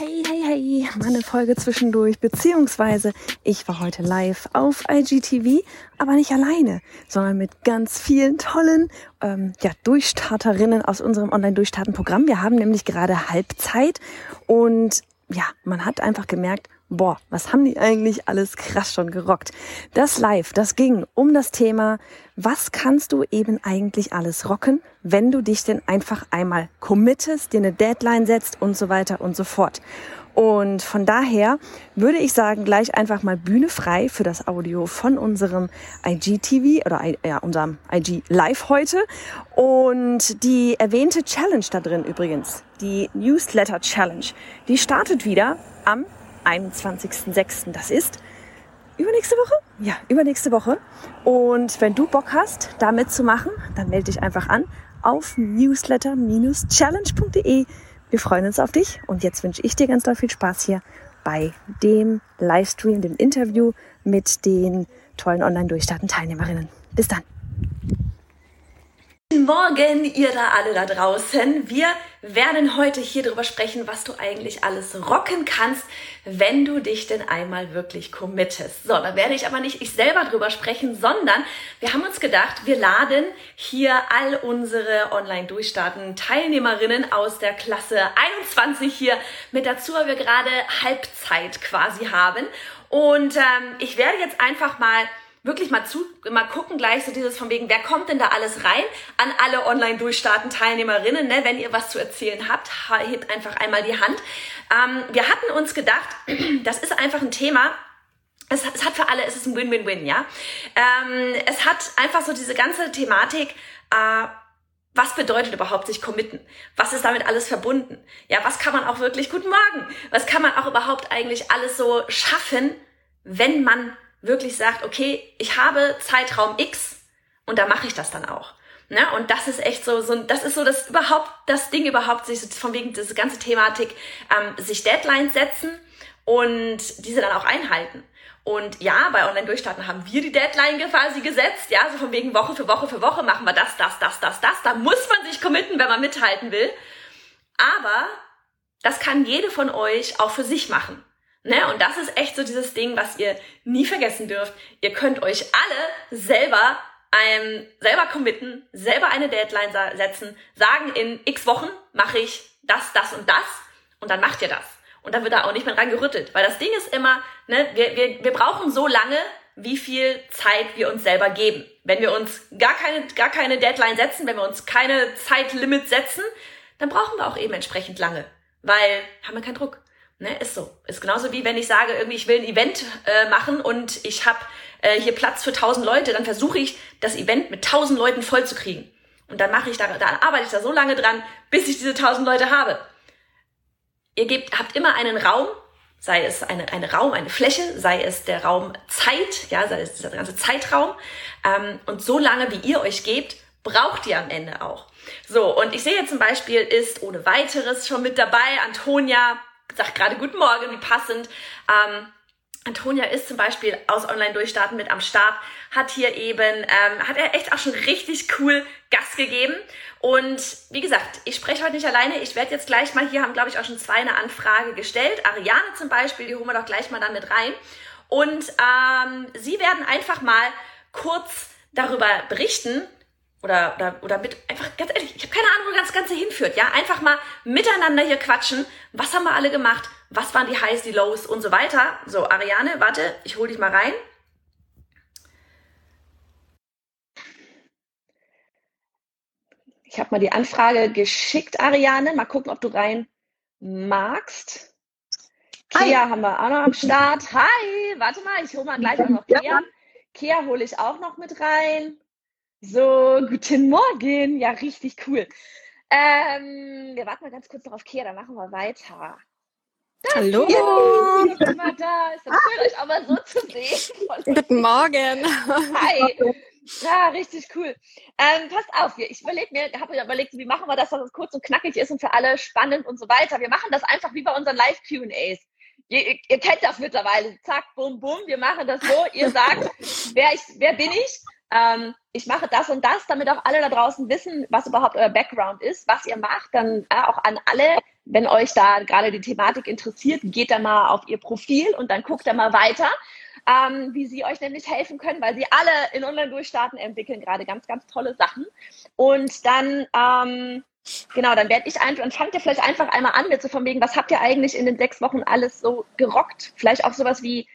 Hey, hey, hey, meine Folge zwischendurch, beziehungsweise ich war heute live auf IGTV, aber nicht alleine, sondern mit ganz vielen tollen ähm, ja, Durchstarterinnen aus unserem Online-Durchstarten-Programm. Wir haben nämlich gerade Halbzeit und ja, man hat einfach gemerkt, boah, was haben die eigentlich alles krass schon gerockt. Das Live, das ging um das Thema, was kannst du eben eigentlich alles rocken, wenn du dich denn einfach einmal committest, dir eine Deadline setzt und so weiter und so fort. Und von daher würde ich sagen, gleich einfach mal Bühne frei für das Audio von unserem IGTV oder ja, unserem IG Live heute. Und die erwähnte Challenge da drin übrigens, die Newsletter Challenge, die startet wieder am 21.06. Das ist übernächste Woche? Ja, übernächste Woche. Und wenn du Bock hast, da mitzumachen, dann melde dich einfach an auf newsletter-challenge.de. Wir freuen uns auf dich und jetzt wünsche ich dir ganz doll viel Spaß hier bei dem Livestream, dem Interview mit den tollen Online-Durchstarten-Teilnehmerinnen. Bis dann. Morgen, ihr da alle da draußen. Wir werden heute hier drüber sprechen, was du eigentlich alles rocken kannst, wenn du dich denn einmal wirklich committest. So, da werde ich aber nicht ich selber drüber sprechen, sondern wir haben uns gedacht, wir laden hier all unsere Online-Durchstarten Teilnehmerinnen aus der Klasse 21 hier mit dazu, weil wir gerade Halbzeit quasi haben. Und ähm, ich werde jetzt einfach mal wirklich mal zu, mal gucken gleich so dieses von wegen, wer kommt denn da alles rein? An alle Online-Durchstarten Teilnehmerinnen, ne? wenn ihr was zu erzählen habt, hebt einfach einmal die Hand. Ähm, wir hatten uns gedacht, das ist einfach ein Thema, es, es hat für alle, es ist ein Win-Win-Win, ja. Ähm, es hat einfach so diese ganze Thematik, äh, was bedeutet überhaupt sich committen? Was ist damit alles verbunden? Ja, was kann man auch wirklich, guten Morgen, was kann man auch überhaupt eigentlich alles so schaffen, wenn man wirklich sagt, okay, ich habe Zeitraum X und da mache ich das dann auch. Ne? Und das ist echt so, so, das ist so das überhaupt, das Ding überhaupt, sich von wegen diese ganze Thematik, ähm, sich Deadlines setzen und diese dann auch einhalten. Und ja, bei Online-Durchstarten haben wir die Deadline quasi gesetzt, ja, so von wegen Woche für Woche für Woche machen wir das, das, das, das, das. Da muss man sich committen, wenn man mithalten will. Aber das kann jede von euch auch für sich machen. Ne? Und das ist echt so dieses Ding, was ihr nie vergessen dürft. Ihr könnt euch alle selber ähm, selber committen, selber eine Deadline setzen, sagen, in x Wochen mache ich das, das und das und dann macht ihr das. Und dann wird da auch nicht mehr dran gerüttelt. Weil das Ding ist immer, ne, wir, wir, wir brauchen so lange, wie viel Zeit wir uns selber geben. Wenn wir uns gar keine, gar keine Deadline setzen, wenn wir uns keine Zeitlimit setzen, dann brauchen wir auch eben entsprechend lange. Weil haben wir keinen Druck. Ne, ist so. Ist genauso wie wenn ich sage, irgendwie ich will ein Event äh, machen und ich habe äh, hier Platz für 1000 Leute, dann versuche ich das Event mit 1000 Leuten voll zu kriegen. Und dann mache ich da, dann arbeite ich da so lange dran, bis ich diese 1000 Leute habe. Ihr gebt, habt immer einen Raum, sei es eine, eine Raum, eine Fläche, sei es der Raum Zeit, ja, sei es dieser ganze Zeitraum. Ähm, und so lange, wie ihr euch gebt, braucht ihr am Ende auch. So, und ich sehe jetzt zum Beispiel, ist ohne weiteres schon mit dabei Antonia, sagt gerade Guten Morgen, wie passend. Ähm, Antonia ist zum Beispiel aus Online-Durchstarten mit am Start, hat hier eben, ähm, hat er echt auch schon richtig cool Gas gegeben. Und wie gesagt, ich spreche heute nicht alleine. Ich werde jetzt gleich mal, hier haben glaube ich auch schon zwei eine Anfrage gestellt. Ariane zum Beispiel, die holen wir doch gleich mal damit rein. Und ähm, sie werden einfach mal kurz darüber berichten, oder, oder, oder mit, einfach ganz ehrlich, ich habe keine Ahnung, wo das Ganze hinführt. Ja, einfach mal miteinander hier quatschen. Was haben wir alle gemacht? Was waren die Highs, die Lows und so weiter? So, Ariane, warte, ich hol dich mal rein. Ich habe mal die Anfrage geschickt, Ariane. Mal gucken, ob du rein magst. Kia haben wir auch noch am Start. Hi, warte mal, ich hole mal gleich auch noch Kia. Kia hole ich auch noch mit rein. So, guten Morgen. Ja, richtig cool. Ähm, wir warten mal ganz kurz noch auf Kia, dann machen wir weiter. Da Hallo. Ist immer da. Ist das schön, euch auch mal so zu sehen. Guten Morgen. Hi. Ja, richtig cool. Ähm, passt auf, ich überlege mir, habe mir überlegt, wie machen wir das, dass es kurz und knackig ist und für alle spannend und so weiter. Wir machen das einfach wie bei unseren Live-QAs. Ihr, ihr, kennt das mittlerweile. Zack, bum, bum. Wir machen das so. Ihr sagt, wer, ich, wer bin ich? Ähm, ich mache das und das, damit auch alle da draußen wissen, was überhaupt euer Background ist, was ihr macht. Dann äh, auch an alle, wenn euch da gerade die Thematik interessiert, geht da mal auf ihr Profil und dann guckt da mal weiter ähm, wie sie euch nämlich helfen können, weil sie alle in Online-Durchstarten entwickeln gerade ganz, ganz tolle Sachen. Und dann, ähm, genau, dann werde ich einfach, und fangt ihr vielleicht einfach einmal an mit so von wegen, was habt ihr eigentlich in den sechs Wochen alles so gerockt? Vielleicht auch sowas wie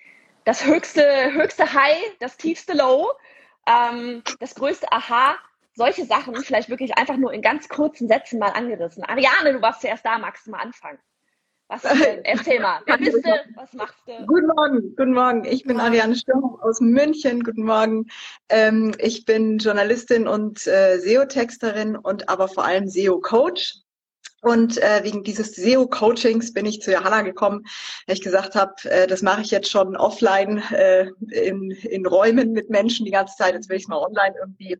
das höchste, höchste High, das tiefste Low, ähm, das größte Aha, solche Sachen vielleicht wirklich einfach nur in ganz kurzen Sätzen mal angerissen. Ariane, du warst zuerst da, magst du mal anfangen? Was denn? Erzähl mal. Wer bist du? Was machst du? Guten Morgen, guten Morgen. Ich bin Ariane Stürmer aus München. Guten Morgen. Ähm, ich bin Journalistin und äh, SEO-Texterin und aber vor allem SEO-Coach. Und äh, wegen dieses SEO-Coachings bin ich zu Johanna gekommen, weil ich gesagt habe, äh, das mache ich jetzt schon offline äh, in, in Räumen mit Menschen die ganze Zeit. Jetzt will ich es mal online irgendwie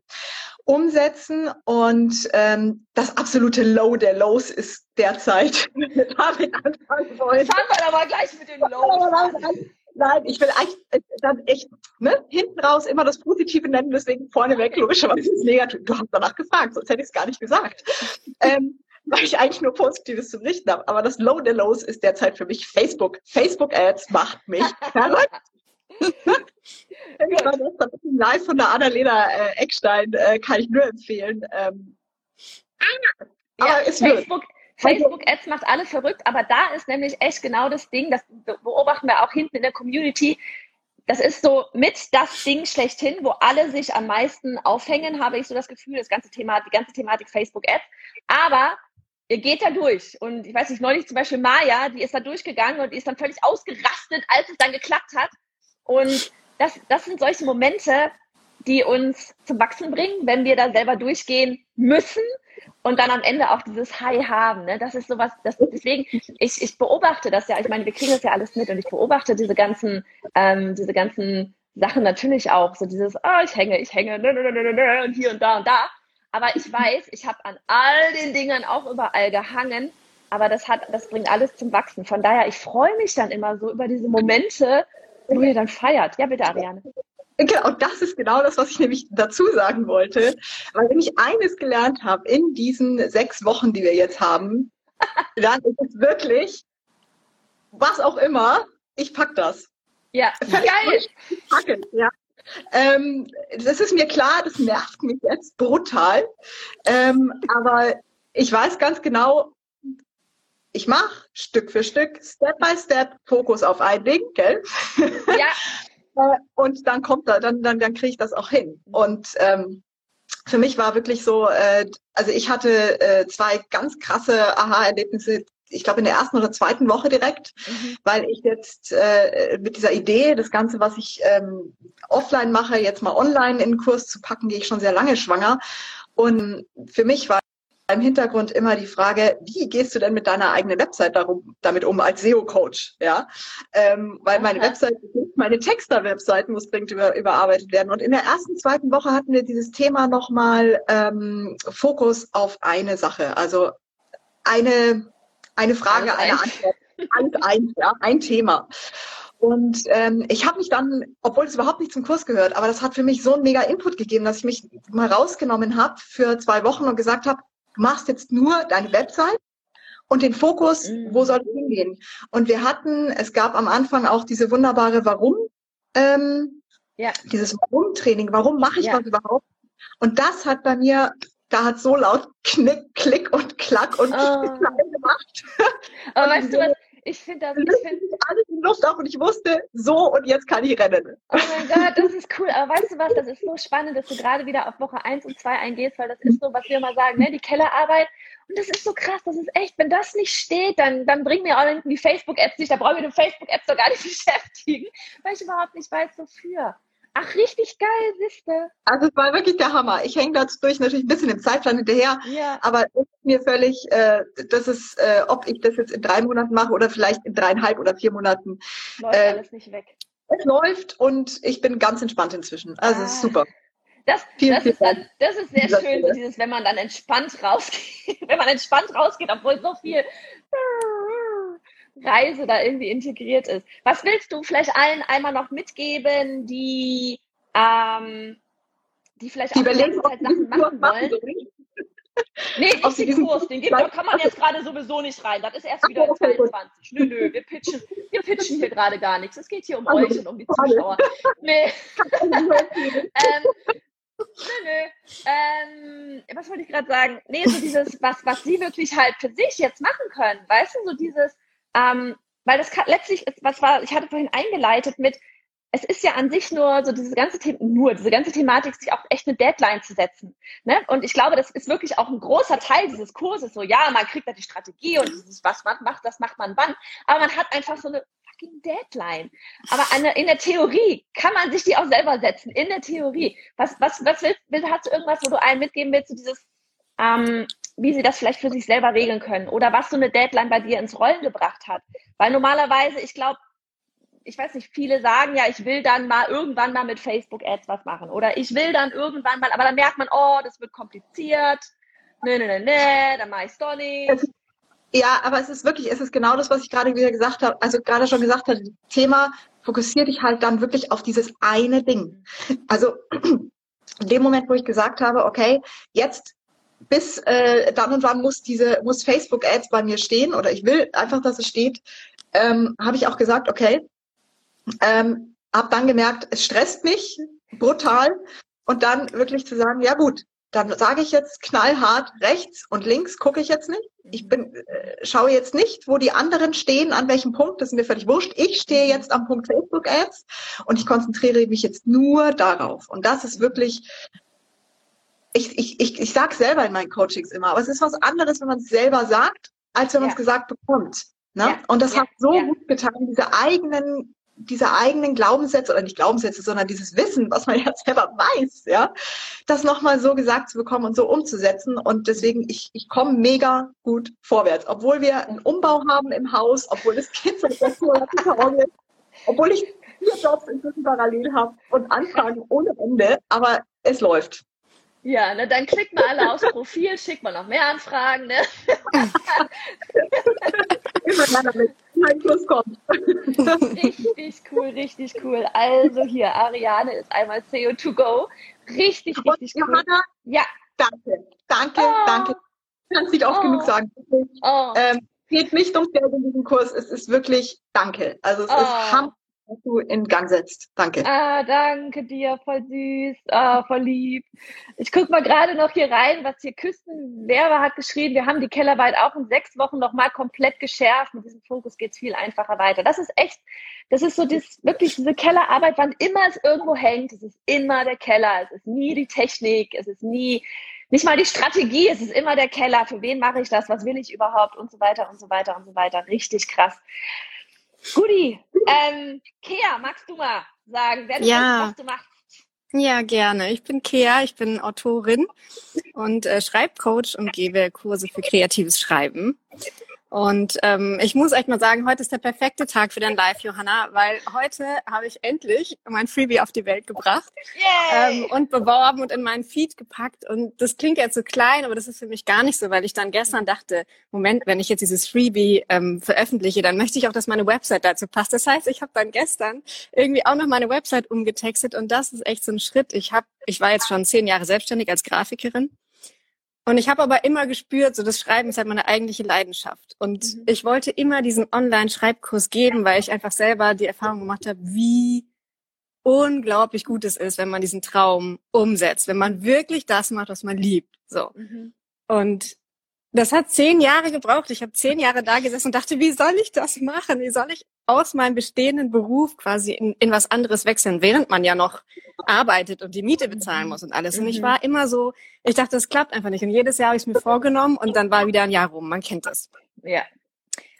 umsetzen. Und ähm, das absolute Low der Lows ist derzeit mit David anfangen wollen. Fangen wir aber gleich mit den Lows Nein, ich will eigentlich äh, dann echt ne, hinten raus immer das Positive nennen, deswegen vorneweg logischerweise das Negative. Du hast danach gefragt, sonst hätte ich es gar nicht gesagt. Ähm, weil ich eigentlich nur Positives zu berichten habe. Aber das Low der Lows ist derzeit für mich Facebook. Facebook-Ads macht mich verrückt. War gestern live von der Annalena äh, Eckstein, äh, kann ich nur empfehlen. Ähm, ja, ist Facebook, Facebook Ads macht alle verrückt, aber da ist nämlich echt genau das Ding, das beobachten wir auch hinten in der Community. Das ist so mit das Ding schlechthin, wo alle sich am meisten aufhängen, habe ich so das Gefühl, das ganze Thema, die ganze Thematik Facebook Ads. Aber ihr geht da durch. Und ich weiß nicht, neulich zum Beispiel Maya, die ist da durchgegangen und die ist dann völlig ausgerastet, als es dann geklappt hat. Und das, das sind solche Momente, die uns zum Wachsen bringen, wenn wir da selber durchgehen müssen und dann am Ende auch dieses High haben. Ne? Das ist sowas, das, deswegen, ich, ich beobachte das ja, ich meine, wir kriegen das ja alles mit und ich beobachte diese ganzen, ähm, diese ganzen Sachen natürlich auch, so dieses, oh, ich hänge, ich hänge, und hier und da und da. Aber ich weiß, ich habe an all den Dingen auch überall gehangen, aber das hat, das bringt alles zum Wachsen. Von daher, ich freue mich dann immer so über diese Momente, wo ihr dann feiert. Ja, bitte, Ariane. Genau, das ist genau das, was ich nämlich dazu sagen wollte. Weil wenn ich eines gelernt habe in diesen sechs Wochen, die wir jetzt haben, dann ist es wirklich, was auch immer, ich pack das. Ja, geil. Ich packe, ja. Ähm, das ist mir klar, das nervt mich jetzt brutal. Ähm, aber ich weiß ganz genau, ich mache Stück für Stück, Step by Step, Fokus auf ein Ding, gell? Ja. Äh, und dann kommt da, dann, dann, dann kriege ich das auch hin. Und ähm, für mich war wirklich so, äh, also ich hatte äh, zwei ganz krasse Aha-Erlebnisse, ich glaube in der ersten oder zweiten Woche direkt, mhm. weil ich jetzt äh, mit dieser Idee, das Ganze, was ich ähm, offline mache, jetzt mal online in den Kurs zu packen, gehe ich schon sehr lange schwanger. Und für mich war im Hintergrund immer die Frage, wie gehst du denn mit deiner eigenen Website darum, damit um als SEO-Coach? Ja, ähm, weil meine okay. Website, meine Texter-Webseite muss dringend über, überarbeitet werden. Und in der ersten, zweiten Woche hatten wir dieses Thema nochmal ähm, Fokus auf eine Sache, also eine eine Frage, eine Antwort, alles ein, ja, ein Thema. Und ähm, ich habe mich dann, obwohl es überhaupt nicht zum Kurs gehört, aber das hat für mich so einen mega Input gegeben, dass ich mich mal rausgenommen habe für zwei Wochen und gesagt habe, du machst jetzt nur deine Website und den Fokus, mhm. wo soll es hingehen? Und wir hatten, es gab am Anfang auch diese wunderbare Warum, ähm, ja. dieses Warum-Training, warum mache ich ja. das überhaupt? Und das hat bei mir, da hat so laut Knick, Klick und Klack und oh. gemacht. Aber weißt du was, ich finde das. Ich find, alles in Luft auf und ich wusste, so und jetzt kann ich rennen. Oh mein Gott, das ist cool. Aber weißt du was, das ist so spannend, dass du gerade wieder auf Woche 1 und 2 eingehst, weil das ist so, was wir immer sagen, ne? die Kellerarbeit. Und das ist so krass, das ist echt, wenn das nicht steht, dann, dann bringen mir auch irgendwie Facebook-Apps nicht, da brauche ich mit den Facebook-Apps doch gar nicht beschäftigen, weil ich überhaupt nicht weiß, wofür. Ach, richtig geil, siehste. Also es war wirklich der Hammer. Ich hänge dadurch natürlich ein bisschen im Zeitplan hinterher, ja. aber es ist mir völlig, äh, das ist, äh, ob ich das jetzt in drei Monaten mache oder vielleicht in dreieinhalb oder vier Monaten. Läuft äh, alles nicht weg. Es läuft und ich bin ganz entspannt inzwischen. Also ah. es ist super. Das, vielen, das, ist, dann, das ist sehr schön, so dieses, wenn man dann entspannt rausgeht, wenn man entspannt rausgeht, obwohl so viel Reise da irgendwie integriert ist. Was willst du vielleicht allen einmal noch mitgeben, die, ähm, die vielleicht die auch ganze Zeit Sachen machen wollen? Nee, nicht den Kurs, den gibt, da kann man jetzt gerade sowieso nicht rein. Das ist erst wieder in 22. Nö, nö, wir pitchen, wir pitchen hier gerade gar nichts. Es geht hier um euch und um die Zuschauer. Nee. ähm, nö, nö. Ähm, was wollte ich gerade sagen? Nee, so dieses, was, was sie wirklich halt für sich jetzt machen können. Weißt du, so dieses, ähm, weil das kann, letztlich, was war, ich hatte vorhin eingeleitet mit, es ist ja an sich nur so diese ganze The nur diese ganze Thematik, sich auch echt eine Deadline zu setzen. Ne? Und ich glaube, das ist wirklich auch ein großer Teil dieses Kurses. So, ja, man kriegt da die Strategie und dieses, was man macht, das macht man wann. Aber man hat einfach so eine fucking Deadline. Aber eine, in der Theorie kann man sich die auch selber setzen. In der Theorie. Was, was, was willst, willst hast du irgendwas, wo du einem mitgeben willst, so dieses, ähm, wie sie das vielleicht für sich selber regeln können oder was so eine Deadline bei dir ins Rollen gebracht hat. Weil normalerweise, ich glaube, ich weiß nicht, viele sagen ja, ich will dann mal irgendwann mal mit Facebook Ads was machen oder ich will dann irgendwann mal, aber dann merkt man, oh, das wird kompliziert. Nee, nee, nee, nee, dann mache ich es doch nicht. Ja, aber es ist wirklich, es ist genau das, was ich gerade wieder gesagt habe, also gerade schon gesagt habe, Thema, fokussier dich halt dann wirklich auf dieses eine Ding. Also in dem Moment, wo ich gesagt habe, okay, jetzt bis äh, dann und wann muss diese, muss Facebook Ads bei mir stehen oder ich will einfach, dass es steht, ähm, habe ich auch gesagt, okay, ähm, habe dann gemerkt, es stresst mich brutal und dann wirklich zu sagen, ja gut, dann sage ich jetzt knallhart rechts und links gucke ich jetzt nicht. Ich bin, äh, schaue jetzt nicht, wo die anderen stehen, an welchem Punkt, das ist mir völlig wurscht. Ich stehe jetzt am Punkt Facebook Ads und ich konzentriere mich jetzt nur darauf. Und das ist wirklich, ich, ich, ich, ich sage selber in meinen Coachings immer, aber es ist was anderes, wenn man es selber sagt, als wenn man es gesagt bekommt. Ne? Ja. Und das ja. hat so ja. gut getan, diese eigenen diese eigenen Glaubenssätze oder nicht Glaubenssätze, sondern dieses Wissen, was man ja selber weiß, ja, das nochmal so gesagt zu bekommen und so umzusetzen. Und deswegen, ich, ich komme mega gut vorwärts. Obwohl wir einen Umbau haben im Haus, obwohl das Kind Monaten ist, obwohl ich vier Jobs inzwischen parallel habe und Anfragen ohne Ende, aber es läuft. Ja, ne, dann klickt mal alle aufs Profil, schickt mal noch mehr Anfragen. Ne? Mein kommt. Richtig cool, richtig cool. Also hier, Ariane ist einmal CO2Go. Richtig, Und richtig cool. Johanna, ja. Danke, danke, oh. danke. Kannst nicht oft oh. genug sagen. Oh. Ähm, geht nicht ums Geld in diesem Kurs. Es ist wirklich Danke. Also es ist oh. Hammer was du in Gang setzt. Danke. Ah, danke dir, voll süß, ah, voll lieb. Ich guck mal gerade noch hier rein, was hier Küstenwerber hat geschrieben. Wir haben die Kellerarbeit auch in sechs Wochen nochmal komplett geschärft. Mit diesem Fokus geht's viel einfacher weiter. Das ist echt, das ist so das, wirklich diese Kellerarbeit, wann immer es irgendwo hängt. Es ist immer der Keller. Es ist nie die Technik. Es ist nie, nicht mal die Strategie. Es ist immer der Keller. Für wen mache ich das? Was will ich überhaupt? Und so weiter und so weiter und so weiter. Richtig krass. Guti, ähm, Kea, magst du mal sagen, wer du ja. bist, was du machst? Ja, gerne. Ich bin Kea, ich bin Autorin und äh, Schreibcoach und gebe Kurse für kreatives Schreiben. Und ähm, ich muss echt mal sagen, heute ist der perfekte Tag für dein Live, Johanna, weil heute habe ich endlich mein Freebie auf die Welt gebracht ähm, und beworben und in meinen Feed gepackt. Und das klingt jetzt so klein, aber das ist für mich gar nicht so, weil ich dann gestern dachte, Moment, wenn ich jetzt dieses Freebie ähm, veröffentliche, dann möchte ich auch, dass meine Website dazu passt. Das heißt, ich habe dann gestern irgendwie auch noch meine Website umgetextet und das ist echt so ein Schritt. Ich habe, ich war jetzt schon zehn Jahre selbstständig als Grafikerin und ich habe aber immer gespürt, so das Schreiben ist halt meine eigentliche Leidenschaft. Und mhm. ich wollte immer diesen Online-Schreibkurs geben, weil ich einfach selber die Erfahrung gemacht habe, wie unglaublich gut es ist, wenn man diesen Traum umsetzt, wenn man wirklich das macht, was man liebt. So. Mhm. Und das hat zehn Jahre gebraucht. Ich habe zehn Jahre da gesessen und dachte, wie soll ich das machen? Wie soll ich aus meinem bestehenden Beruf quasi in, in was anderes wechseln, während man ja noch arbeitet und die Miete bezahlen muss und alles. Und ich mhm. war immer so, ich dachte, das klappt einfach nicht. Und jedes Jahr habe ich es mir vorgenommen und dann war wieder ein Jahr rum. Man kennt das. Ja.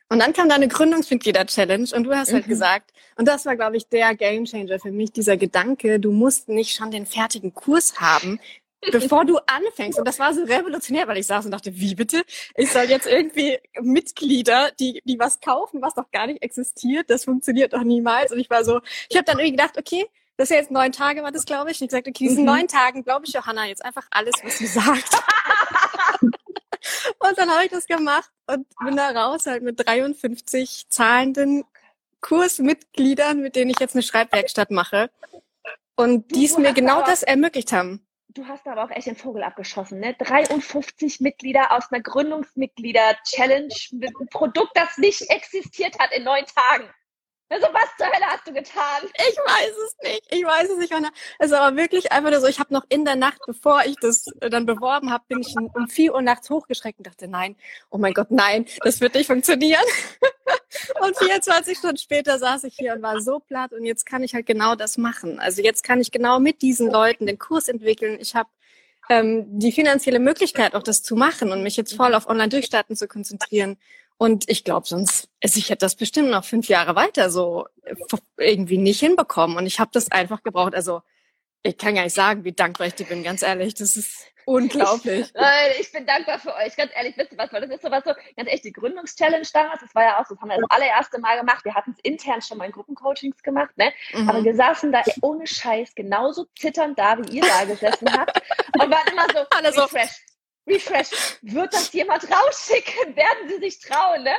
Und dann kam da eine Gründungsmitglieder-Challenge und du hast halt mhm. gesagt, und das war, glaube ich, der Gamechanger für mich, dieser Gedanke, du musst nicht schon den fertigen Kurs haben, bevor du anfängst. Und das war so revolutionär, weil ich saß und dachte, wie bitte? Ich soll jetzt irgendwie Mitglieder, die, die was kaufen, was doch gar nicht existiert, das funktioniert doch niemals. Und ich war so, ich habe dann irgendwie gedacht, okay, das ist ja jetzt neun Tage, war das, glaube ich. Und ich gesagt, okay, diesen mhm. neun Tagen glaube ich Johanna jetzt einfach alles, was sie sagt. und dann habe ich das gemacht und bin da raus halt mit 53 zahlenden Kursmitgliedern, mit denen ich jetzt eine Schreibwerkstatt mache. Und die es mir genau das ermöglicht haben du hast aber auch echt den Vogel abgeschossen, ne? 53 Mitglieder aus einer Gründungsmitglieder-Challenge mit einem Produkt, das nicht existiert hat in neun Tagen. Also was zur Hölle hast du getan? Ich weiß es nicht. Ich weiß es nicht. Es ist wirklich einfach nur so, ich habe noch in der Nacht, bevor ich das dann beworben habe, bin ich um 4 Uhr nachts hochgeschreckt und dachte, nein, oh mein Gott, nein, das wird nicht funktionieren. und 24 Stunden später saß ich hier und war so platt und jetzt kann ich halt genau das machen. Also jetzt kann ich genau mit diesen Leuten den Kurs entwickeln. Ich habe ähm, die finanzielle Möglichkeit, auch das zu machen und mich jetzt voll auf Online-Durchstarten zu konzentrieren. Und ich glaube, sonst, also ich hätte das bestimmt noch fünf Jahre weiter so äh, irgendwie nicht hinbekommen. Und ich habe das einfach gebraucht. Also ich kann gar nicht sagen, wie dankbar ich dir bin, ganz ehrlich. Das ist unglaublich. Ich, ich bin dankbar für euch. Ganz ehrlich, wisst ihr was? Das ist sowas so, ganz echt, die Gründungschallenge damals, das war ja auch so, das haben wir das allererste Mal gemacht. Wir hatten es intern schon mal in Gruppencoachings gemacht, ne? Mhm. Aber wir saßen da ohne Scheiß genauso zitternd da, wie ihr da gesessen habt. Und waren immer so, Alle so refreshed Refresh. Wird das jemand rausschicken? Werden sie sich trauen, ne?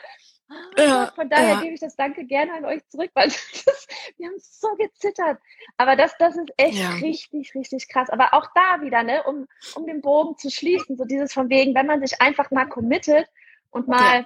Ja, Von daher ja. gebe ich das Danke gerne an euch zurück, weil das, wir haben so gezittert. Aber das, das ist echt ja. richtig, richtig krass. Aber auch da wieder, ne, um, um den Bogen zu schließen, so dieses von wegen, wenn man sich einfach mal committet und mal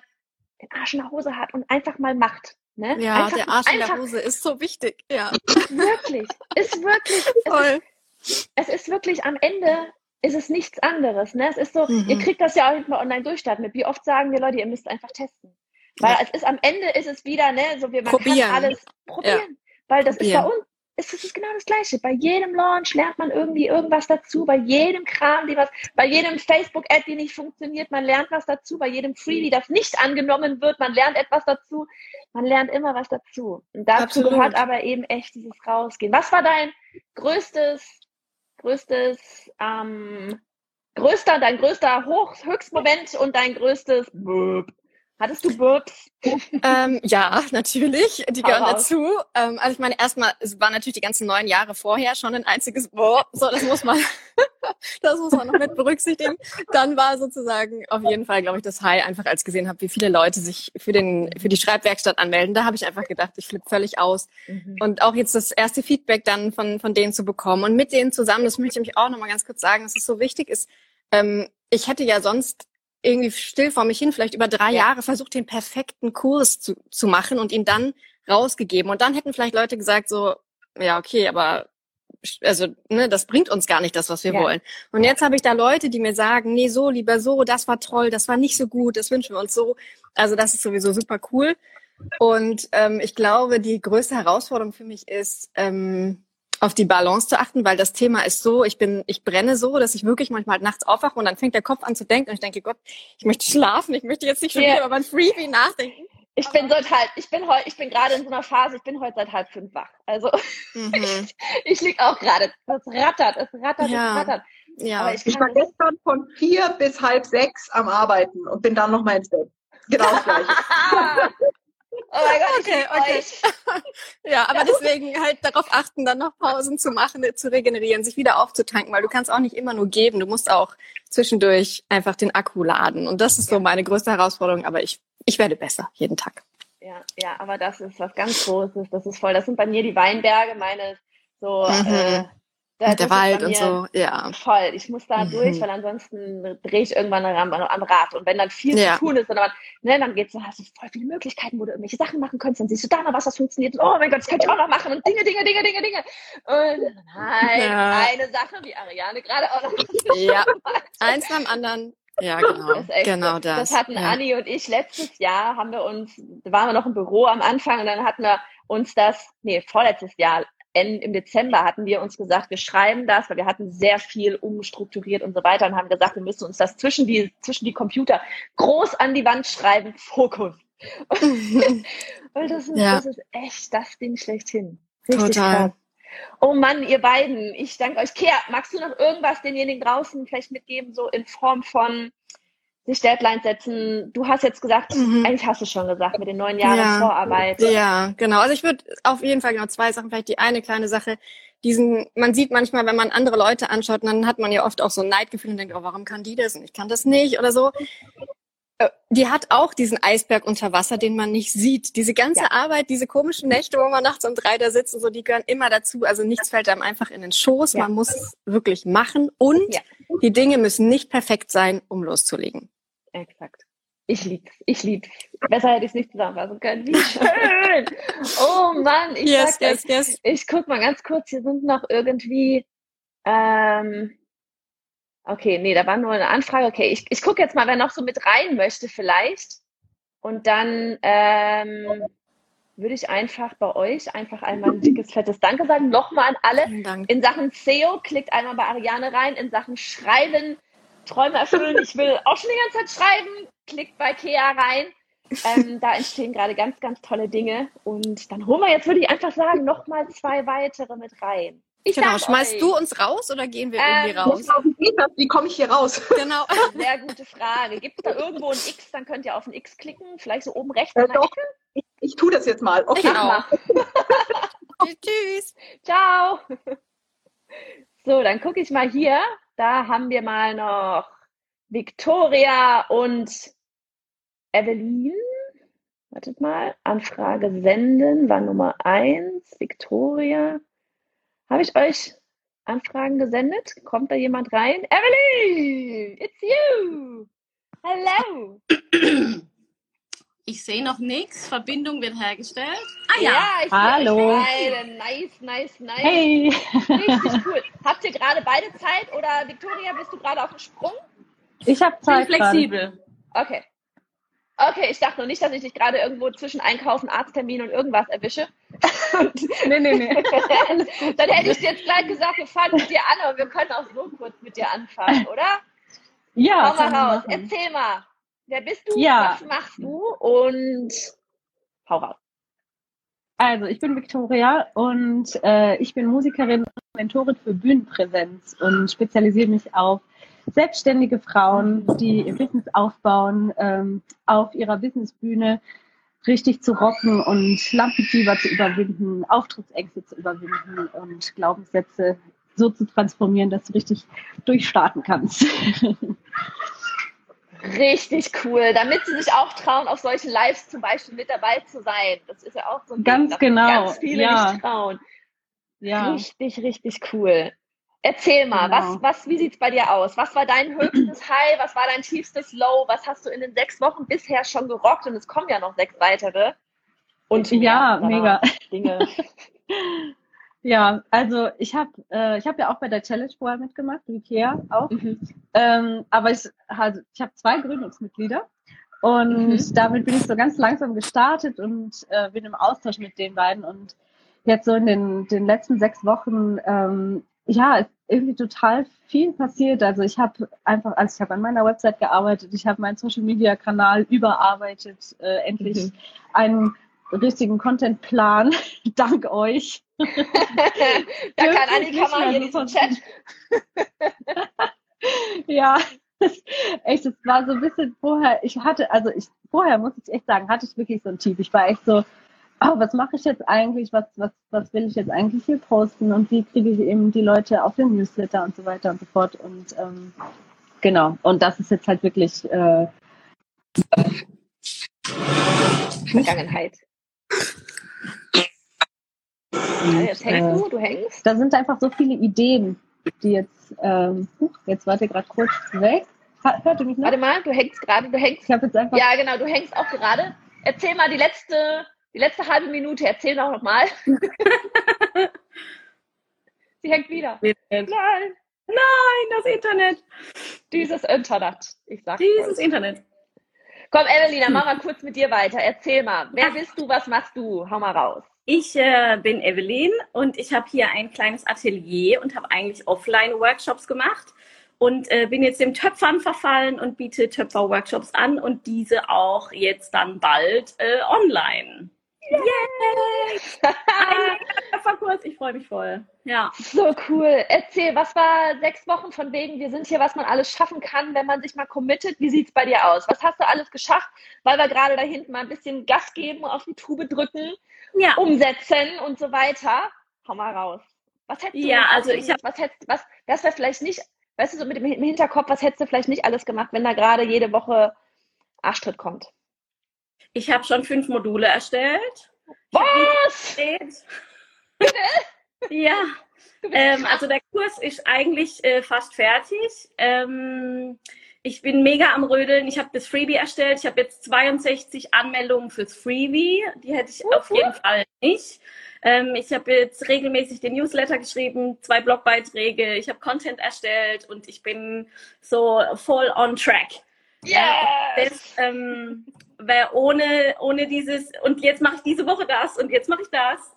den Arsch in der Hose hat und einfach mal macht. Ne? Ja, einfach, der Arsch in der Hose ist so wichtig. Ja. Wirklich, ist wirklich. Voll. Es ist, es ist wirklich am Ende ist es nichts anderes. Ne? Es ist so, mhm. ihr kriegt das ja auch nicht mal online durchstarten mit. Wie oft sagen wir Leute, ihr müsst einfach testen. Weil ja. es ist am Ende ist es wieder, ne, so wir man probieren. kann alles probieren. Ja. Weil das probieren. ist bei uns, ist es ist genau das Gleiche. Bei jedem Launch lernt man irgendwie irgendwas dazu, bei jedem Kram, die was, bei jedem Facebook-Ad, die nicht funktioniert, man lernt was dazu, bei jedem Freebie, das nicht angenommen wird, man lernt etwas dazu. Man lernt immer was dazu. Und dazu Absolut. gehört aber eben echt dieses Rausgehen. Was war dein größtes größtes, ähm, größter, dein größter Hoch, Höchstmoment und dein größtes Burp? Hattest du Burps? ähm, ja, natürlich. Die gehören dazu. Ähm, also ich meine, erstmal, es war natürlich die ganzen neun Jahre vorher schon ein einziges Boah. So, das muss man, das muss man noch mit berücksichtigen. Dann war sozusagen auf jeden Fall, glaube ich, das High, einfach als gesehen habe, wie viele Leute sich für den, für die Schreibwerkstatt anmelden. Da habe ich einfach gedacht, ich flippe völlig aus. Mhm. Und auch jetzt das erste Feedback dann von, von denen zu bekommen und mit denen zusammen, das möchte ich auch nochmal ganz kurz sagen, dass es so wichtig ist. Ähm, ich hätte ja sonst irgendwie still vor mich hin, vielleicht über drei ja. Jahre versucht, den perfekten Kurs zu, zu machen und ihn dann rausgegeben. Und dann hätten vielleicht Leute gesagt so, ja, okay, aber also ne, das bringt uns gar nicht das, was wir ja. wollen. Und jetzt habe ich da Leute, die mir sagen, nee, so lieber so, das war toll, das war nicht so gut, das wünschen wir uns so. Also das ist sowieso super cool. Und ähm, ich glaube, die größte Herausforderung für mich ist, ähm, auf die Balance zu achten, weil das Thema ist so, ich bin, ich brenne so, dass ich wirklich manchmal nachts aufwache und dann fängt der Kopf an zu denken und ich denke, Gott, ich möchte schlafen, ich möchte jetzt nicht schon yeah. wieder über mein Freebie nachdenken. Ich bin seit halb, ich bin heute, ich bin gerade in so einer Phase, ich bin heute seit halb fünf wach. Also mhm. ich, ich lieg auch gerade. Es rattert, es rattert, ja. es rattert. Ja. Aber ich, ich war gestern von vier bis halb sechs am Arbeiten und bin dann noch mal ins Bett. Genau das gleiche. Oh mein Gott, okay, okay. ja, aber deswegen halt darauf achten, dann noch Pausen zu machen, zu regenerieren, sich wieder aufzutanken, weil du kannst auch nicht immer nur geben, du musst auch zwischendurch einfach den Akku laden. Und das ist so meine größte Herausforderung, aber ich, ich werde besser jeden Tag. Ja, ja, aber das ist was ganz Großes, das ist voll. Das sind bei mir die Weinberge, meine so mhm. äh, da, der Wald und so, ja. Voll. Ich muss da mhm. durch, weil ansonsten drehe ich irgendwann am, am Rad. Und wenn dann viel ja. zu tun ist, dann, ne, dann geht's, hast du voll viele Möglichkeiten, wo du irgendwelche Sachen machen kannst. Dann siehst du da noch was, das funktioniert. oh mein Gott, das könnte ich auch noch machen. Und Dinge, Dinge, Dinge, Dinge, Dinge. Und nein, ja. eine Sache, wie Ariane gerade auch noch. Ja, eins nach dem anderen. Ja, genau. Das genau das. Das hatten ja. Anni und ich letztes Jahr, haben wir uns, da waren wir noch im Büro am Anfang und dann hatten wir uns das, nee, vorletztes Jahr im Dezember hatten wir uns gesagt, wir schreiben das, weil wir hatten sehr viel umstrukturiert und so weiter und haben gesagt, wir müssen uns das zwischen die, zwischen die Computer groß an die Wand schreiben, Fokus. weil das ist, ja. das ist echt das Ding schlechthin. Richtig Total. Krass. Oh Mann, ihr beiden, ich danke euch. Kea, magst du noch irgendwas denjenigen draußen vielleicht mitgeben, so in Form von sich Deadlines setzen. Du hast jetzt gesagt, mhm. eigentlich hast du schon gesagt, mit den neun Jahren ja. Vorarbeit. Ja, genau. Also ich würde auf jeden Fall genau zwei Sachen, vielleicht die eine kleine Sache, diesen, man sieht manchmal, wenn man andere Leute anschaut, dann hat man ja oft auch so ein Neidgefühl und denkt, oh, warum kann die das und ich kann das nicht oder so. Die hat auch diesen Eisberg unter Wasser, den man nicht sieht. Diese ganze ja. Arbeit, diese komischen Nächte, wo man nachts um drei da sitzt und so, die gehören immer dazu. Also nichts fällt einem einfach in den Schoß. Ja. Man muss es wirklich machen und ja. die Dinge müssen nicht perfekt sein, um loszulegen. Exakt. Ich lieb's. Ich lieb's. Besser hätte ich es nicht zusammenfassen können. Wie schön. oh Mann, ich yes, sag yes, yes. ich guck mal ganz kurz, hier sind noch irgendwie ähm, Okay, nee, da war nur eine Anfrage. Okay, ich, ich gucke jetzt mal, wer noch so mit rein möchte vielleicht. Und dann ähm, würde ich einfach bei euch einfach einmal ein dickes, fettes Danke sagen. Nochmal an alle. In Sachen SEO, klickt einmal bei Ariane rein. In Sachen Schreiben, Träume erfüllen. Ich will auch schon die ganze Zeit schreiben. Klickt bei Kea rein. Ähm, da entstehen gerade ganz, ganz tolle Dinge. Und dann holen wir jetzt, würde ich einfach sagen, nochmal zwei weitere mit rein. Ich genau, schmeißt euch. du uns raus oder gehen wir ähm, irgendwie raus? Wie komme ich hier raus? Genau. Sehr gute Frage. Gibt es da irgendwo ein X, dann könnt ihr auf ein X klicken, vielleicht so oben rechts äh, Ecke? Ich, ich tue das jetzt mal. Okay. Genau. Tschüss. Ciao. So, dann gucke ich mal hier. Da haben wir mal noch Victoria und Evelyn. Wartet mal. Anfrage senden war Nummer eins. Victoria. Habe ich euch Anfragen gesendet? Kommt da jemand rein? Emily, it's you. Hello. Ich sehe noch nichts. Verbindung wird hergestellt. Ah ja. ja ich Hallo. Nice, nice, nice. Hey. Richtig cool. Habt ihr gerade beide Zeit oder Victoria, bist du gerade auf dem Sprung? Ich habe Zeit. Bin flexibel. Gerade. Okay. Okay, ich dachte noch nicht, dass ich dich gerade irgendwo zwischen Einkaufen, Arzttermin und irgendwas erwische. nee, nee, nee. Dann hätte ich jetzt gleich gesagt, wir fangen mit dir an, aber wir können auch so kurz mit dir anfangen, oder? Ja. Hau mal raus. Erzähl mal. Wer bist du? Ja. Was machst du? Und hau raus. Also, ich bin Victoria und äh, ich bin Musikerin und Mentorin für Bühnenpräsenz und spezialisiere mich auf selbstständige Frauen, die ihr Business aufbauen, ähm, auf ihrer Businessbühne richtig zu rocken und Lampenfieber zu überwinden, Auftrittsängste zu überwinden und Glaubenssätze so zu transformieren, dass du richtig durchstarten kannst. Richtig cool, damit sie sich auch trauen, auf solchen Lives zum Beispiel mit dabei zu sein. Das ist ja auch so ein ganz Ding, genau. ganz viele ja. nicht trauen. Ja. Richtig, richtig cool. Erzähl mal, genau. was, was, wie sieht's bei dir aus? Was war dein höchstes High? Was war dein tiefstes Low? Was hast du in den sechs Wochen bisher schon gerockt? Und es kommen ja noch sechs weitere. Und ja, mega. Dinge. ja, also ich habe äh, ich hab ja auch bei der Challenge vorher mitgemacht, wie Ikea auch. Mhm. Ähm, aber ich, also, ich habe zwei Gründungsmitglieder. Und mhm. damit bin ich so ganz langsam gestartet und äh, bin im Austausch mit den beiden. Und jetzt so in den, den letzten sechs Wochen ähm, ja, ist irgendwie total viel passiert. Also ich habe einfach, also ich habe an meiner Website gearbeitet, ich habe meinen Social Media Kanal überarbeitet, äh, endlich mhm. einen richtigen Contentplan, dank euch. da kann Annika mal hier diesen Chat. ja, echt, es war so ein bisschen vorher, ich hatte, also ich, vorher muss ich echt sagen, hatte ich wirklich so ein Tief. Ich war echt so, oh, was mache ich jetzt eigentlich, was, was, was will ich jetzt eigentlich hier posten und wie kriege ich eben die Leute auf den Newsletter und so weiter und so fort. Und ähm, genau, und das ist jetzt halt wirklich äh, Vergangenheit. Ja, jetzt hängst äh, du, du hängst. Da sind einfach so viele Ideen, die jetzt, ähm, jetzt warte gerade kurz weg. Hört ihr mich noch? Warte mal, du hängst gerade, du hängst. Ich habe jetzt einfach. Ja, genau, du hängst auch gerade. Erzähl mal die letzte die letzte halbe Minute, erzähl doch noch mal. Sie hängt wieder. Nein, nein, das Internet. Dieses Internet. Ich sag Dieses euch. Internet. Komm, Evelina, mach mal kurz mit dir weiter. Erzähl mal. Wer bist du? Was machst du? Hau mal raus. Ich äh, bin Evelyn und ich habe hier ein kleines Atelier und habe eigentlich Offline-Workshops gemacht und äh, bin jetzt dem Töpfern verfallen und biete Töpfer-Workshops an und diese auch jetzt dann bald äh, online. Yay! Ein Töpferkurs, ich freue mich voll. Ja. So cool. Erzähl, was war sechs Wochen von wegen, wir sind hier, was man alles schaffen kann, wenn man sich mal committet? Wie sieht es bei dir aus? Was hast du alles geschafft? Weil wir gerade da hinten mal ein bisschen Gas geben, auf die Tube drücken, ja. umsetzen und so weiter. Hau mal raus. Was hättest du Ja, also ich habe was hättest was das wäre vielleicht nicht, weißt du, so mit dem Hinterkopf, was hättest du vielleicht nicht alles gemacht, wenn da gerade jede Woche Arschtritt kommt? Ich habe schon fünf Module erstellt. Was? ja. Ähm, also der Kurs ist eigentlich äh, fast fertig. Ähm, ich bin mega am Rödeln. Ich habe das Freebie erstellt. Ich habe jetzt 62 Anmeldungen fürs Freebie. Die hätte ich uh, auf jeden Fall nicht. Ähm, ich habe jetzt regelmäßig den Newsletter geschrieben, zwei Blogbeiträge. Ich habe Content erstellt und ich bin so voll on track. Yes! Das, ähm, weil ohne, ohne dieses, und jetzt mache ich diese Woche das und jetzt mache ich das,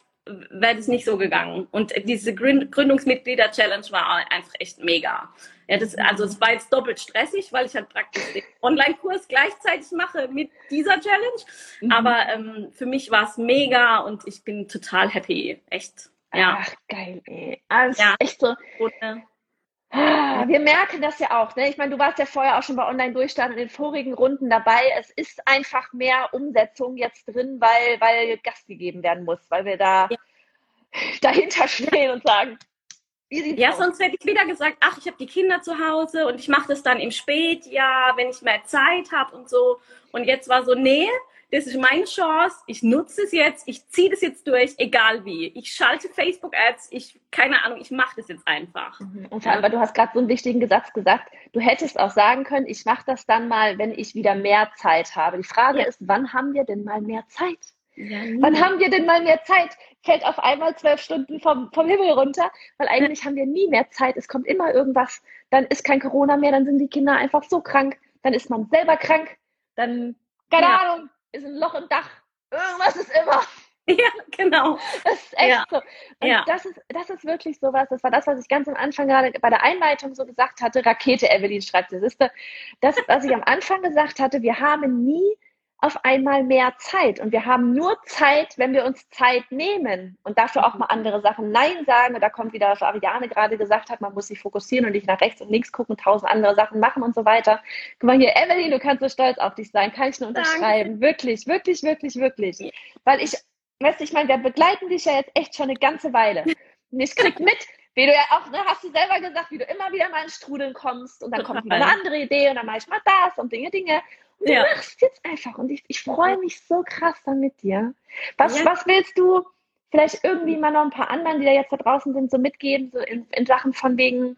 wäre das nicht so gegangen. Und diese Gründungsmitglieder-Challenge war einfach echt mega. Ja, das, also es war jetzt doppelt stressig, weil ich halt praktisch den Online-Kurs gleichzeitig mache mit dieser Challenge. Mhm. Aber ähm, für mich war es mega und ich bin total happy. Echt. Ja. Ach, geil, ey. Also ja. echt so. Ohne, wir merken das ja auch. Ne? Ich meine, du warst ja vorher auch schon bei Online-Durchstand in den vorigen Runden dabei. Es ist einfach mehr Umsetzung jetzt drin, weil, weil Gas gegeben werden muss, weil wir da ja. dahinter stehen und sagen, ja, aus? sonst hätte ich wieder gesagt, ach, ich habe die Kinder zu Hause und ich mache das dann im Spätjahr, wenn ich mehr Zeit habe und so. Und jetzt war so, nee, das ist meine Chance, ich nutze es jetzt, ich ziehe das jetzt durch, egal wie. Ich schalte Facebook-Ads, ich, keine Ahnung, ich mache das jetzt einfach. Mhm. Und vor allem, weil du hast gerade so einen wichtigen Satz gesagt, du hättest auch sagen können, ich mache das dann mal, wenn ich wieder mehr Zeit habe. Die Frage ja. ist, wann haben wir denn mal mehr Zeit? Ja, Wann haben wir denn mal mehr Zeit? Fällt auf einmal zwölf Stunden vom, vom Himmel runter, weil eigentlich ja. haben wir nie mehr Zeit. Es kommt immer irgendwas. Dann ist kein Corona mehr, dann sind die Kinder einfach so krank. Dann ist man selber krank. Dann, keine. Ahnung, ist ein Loch im Dach. Irgendwas ist immer. Ja, genau. Das ist echt ja. so. Und ja. das, ist, das ist wirklich sowas. Das war das, was ich ganz am Anfang gerade bei der Einleitung so gesagt hatte. Rakete, Evelyn schreibt. Das ist das, was ich am Anfang gesagt hatte. Wir haben nie auf einmal mehr Zeit. Und wir haben nur Zeit, wenn wir uns Zeit nehmen und dafür auch mal andere Sachen Nein sagen. Und da kommt wieder, was Ariane gerade gesagt hat, man muss sich fokussieren und nicht nach rechts und links gucken, tausend andere Sachen machen und so weiter. Guck mal hier, Evelyn, du kannst so stolz auf dich sein, kann ich nur unterschreiben. Danke. Wirklich, wirklich, wirklich, wirklich. Weil ich, weißt du, ich meine, wir begleiten dich ja jetzt echt schon eine ganze Weile. Und ich krieg mit, wie du ja auch, ne, hast du selber gesagt, wie du immer wieder mal in Strudeln kommst und dann Total. kommt wieder eine andere Idee und dann mache ich mal das und Dinge, Dinge. Ja. du machst jetzt einfach und ich, ich freue mich so krass dann mit dir. Was, ja. was willst du vielleicht irgendwie mal noch ein paar anderen, die da jetzt da draußen sind, so mitgeben, so in, in Sachen von wegen,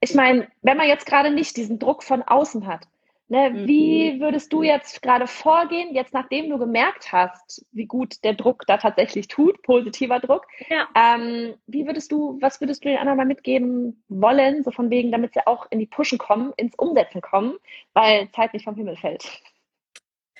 ich meine, wenn man jetzt gerade nicht diesen Druck von außen hat, Ne, mhm. Wie würdest du jetzt gerade vorgehen, jetzt nachdem du gemerkt hast, wie gut der Druck da tatsächlich tut, positiver Druck? Ja. Ähm, wie würdest du, was würdest du den anderen mal mitgeben wollen, so von wegen, damit sie auch in die Pushen kommen, ins Umsetzen kommen, weil Zeit nicht vom Himmel fällt?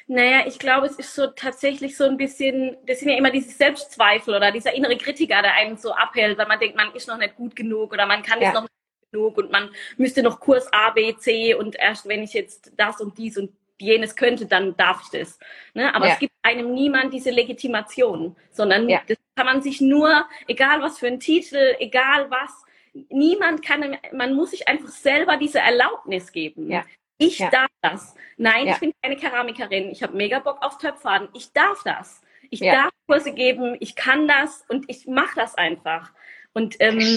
Naja, ich glaube, es ist so tatsächlich so ein bisschen, das sind ja immer diese Selbstzweifel oder dieser innere Kritiker, der einen so abhält, weil man denkt, man ist noch nicht gut genug oder man kann es noch nicht genug und man müsste noch Kurs A, B, C und erst wenn ich jetzt das und dies und jenes könnte, dann darf ich das. Ne? Aber ja. es gibt einem niemand diese Legitimation, sondern ja. das kann man sich nur, egal was für ein Titel, egal was, niemand kann, man muss sich einfach selber diese Erlaubnis geben. Ja. Ich darf das. Nein, ich bin keine Keramikerin. Ich habe mega Bock auf Töpfern. Ich darf das. Ich darf Kurse geben. Ich kann das und ich mache das einfach. Und ähm,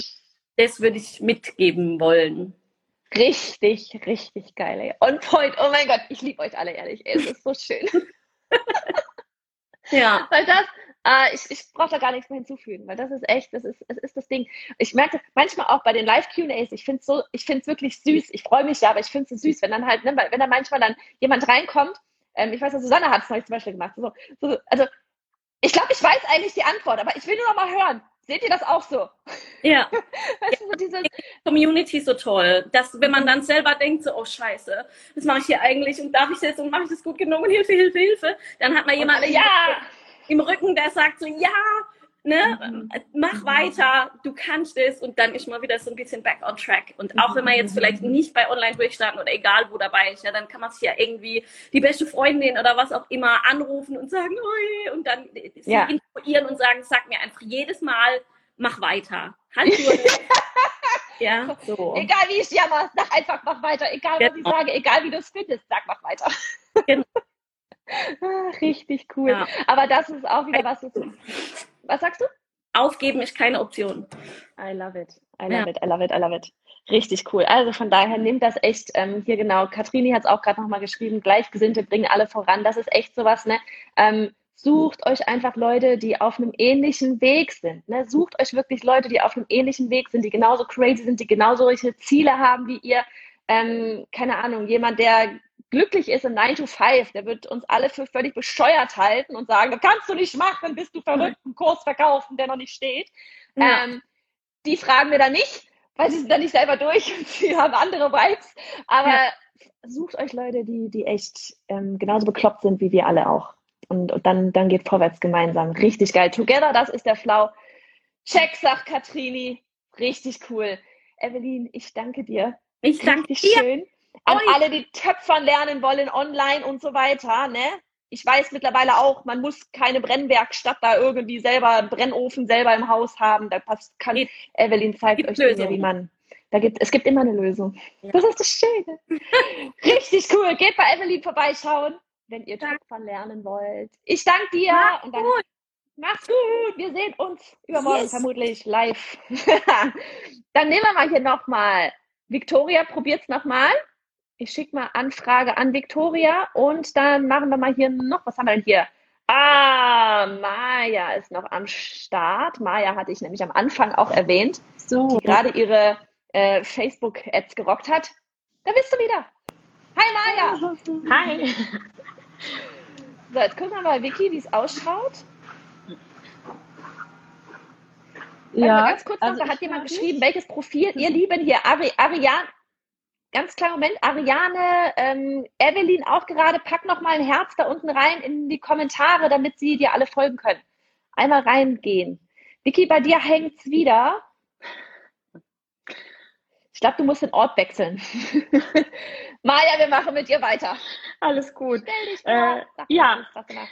das würde ich mitgeben wollen. Richtig, richtig geil, ey. On point. Oh mein Gott, ich liebe euch alle, ehrlich. Ey, es ist so schön. ja. Weil das, äh, ich, ich brauche da gar nichts mehr hinzufügen, weil das ist echt, das ist, es ist das Ding. Ich merke manchmal auch bei den Live-QAs, ich finde es so, ich finde es wirklich süß. Ich freue mich ja, aber ich finde es so süß, wenn dann halt, ne, wenn da manchmal dann jemand reinkommt, ähm, ich weiß, Susanne hat es neulich zum Beispiel gemacht. So, so, also, ich glaube, ich weiß eigentlich die Antwort, aber ich will nur noch mal hören. Seht ihr das auch so? Ja. weißt du, diese Community so toll, dass wenn man dann selber denkt, so, oh Scheiße, was mache ich hier eigentlich und darf ich das und mache ich das gut genug und Hilfe, Hilfe, Hilfe, dann hat man jemanden ja. im Rücken, der sagt so, ja, ne, mhm. mach mhm. weiter, du kannst es und dann ist man wieder so ein bisschen back on track. Und auch wenn man jetzt vielleicht mhm. nicht bei Online durchstarten oder egal wo dabei ist, ja, dann kann man sich ja irgendwie die beste Freundin oder was auch immer anrufen und sagen, Oi, und dann sie ja. instruieren und sagen, sag mir einfach jedes Mal, mach weiter. Halt Ja, so. Egal wie ich jammer, sag einfach, mach weiter. Egal was genau. ich sage, egal wie du es findest, sag, mach weiter. Genau. Ach, richtig cool. Ja. Aber das ist auch wieder was. Was sagst du? Aufgeben ist keine Option. I love it. I love ja. it. I love it. I love it. Richtig cool. Also von daher nimmt das echt ähm, hier genau. Katrini hat es auch gerade nochmal geschrieben. Gleichgesinnte bringen alle voran. Das ist echt sowas. Ne? Ähm, sucht euch einfach Leute, die auf einem ähnlichen Weg sind. Ne? Sucht euch wirklich Leute, die auf einem ähnlichen Weg sind, die genauso crazy sind, die genauso solche Ziele haben wie ihr. Ähm, keine Ahnung, jemand, der glücklich ist in 9 to 5, der wird uns alle für völlig bescheuert halten und sagen, das kannst du nicht machen, bist du verrückt, einen Kurs verkaufen, der noch nicht steht. Ja. Ähm, die fragen wir dann nicht, weil sie sind dann nicht selber durch und sie haben andere Vibes. Aber ja. sucht euch Leute, die, die echt ähm, genauso bekloppt sind wie wir alle auch. Und, und dann, dann geht vorwärts gemeinsam. Richtig geil. Together, das ist der Flau. Check, sagt Katrini. Richtig cool. Evelyn, ich danke dir. Ich danke dir. schön. An Oi. alle, die Töpfern lernen wollen, online und so weiter, ne? Ich weiß mittlerweile auch, man muss keine Brennwerkstatt da irgendwie selber, Brennofen selber im Haus haben. Da passt, kann, Evelyn zeigt euch Dinge, wie man, da gibt, es gibt immer eine Lösung. Ja. Das ist das Schöne. Richtig cool. Geht bei Evelyn vorbeischauen, wenn ihr Töpfern lernen wollt. Ich danke dir. Mach und dann, gut. Mach's gut. Wir sehen uns übermorgen yes. vermutlich live. dann nehmen wir mal hier nochmal. Victoria, probiert's nochmal. Ich schicke mal Anfrage an Victoria und dann machen wir mal hier noch, was haben wir denn hier? Ah, Maja ist noch am Start. Maja hatte ich nämlich am Anfang auch erwähnt, so. die gerade ihre äh, Facebook-Ads gerockt hat. Da bist du wieder. Hi Maja. Hi. So, jetzt gucken wir mal, Vicky, wie es ausschaut. Ja. Also ganz kurz noch, also da hat jemand geschrieben, welches Profil ihr lieben hier, Ari, Ariane, Ganz klar Moment, Ariane, ähm, Evelyn auch gerade, pack noch mal ein Herz da unten rein in die Kommentare, damit sie dir alle folgen können. Einmal reingehen. Vicky, bei dir hängt's wieder. Ich glaube, du musst den Ort wechseln. Maja, wir machen mit dir weiter. Alles gut. Äh, ja,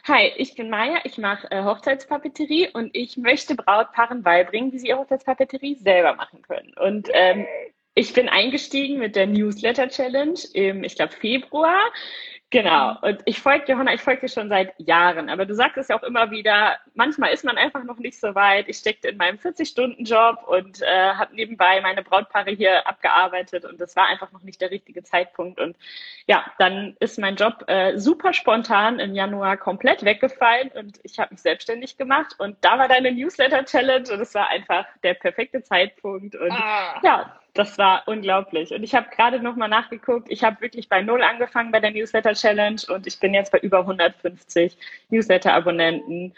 hi, ich bin Maja, ich mache äh, Hochzeitspapeterie und ich möchte Brautpaaren beibringen, wie sie ihre Hochzeitspapeterie selber machen können. Und ähm, ich bin eingestiegen mit der Newsletter Challenge im, ich glaube, Februar. Genau. Mhm. Und ich folge Johanna, ich folge dir schon seit Jahren. Aber du sagst es ja auch immer wieder, manchmal ist man einfach noch nicht so weit. Ich steckte in meinem 40-Stunden-Job und äh, habe nebenbei meine Brautpaare hier abgearbeitet und das war einfach noch nicht der richtige Zeitpunkt. Und ja, dann ist mein Job äh, super spontan im Januar komplett weggefallen und ich habe mich selbstständig gemacht. Und da war deine Newsletter-Challenge und es war einfach der perfekte Zeitpunkt. Und ah. ja, das war unglaublich. Und ich habe gerade nochmal nachgeguckt. Ich habe wirklich bei Null angefangen bei der Newsletter Challenge und ich bin jetzt bei über 150 Newsletter-Abonnenten.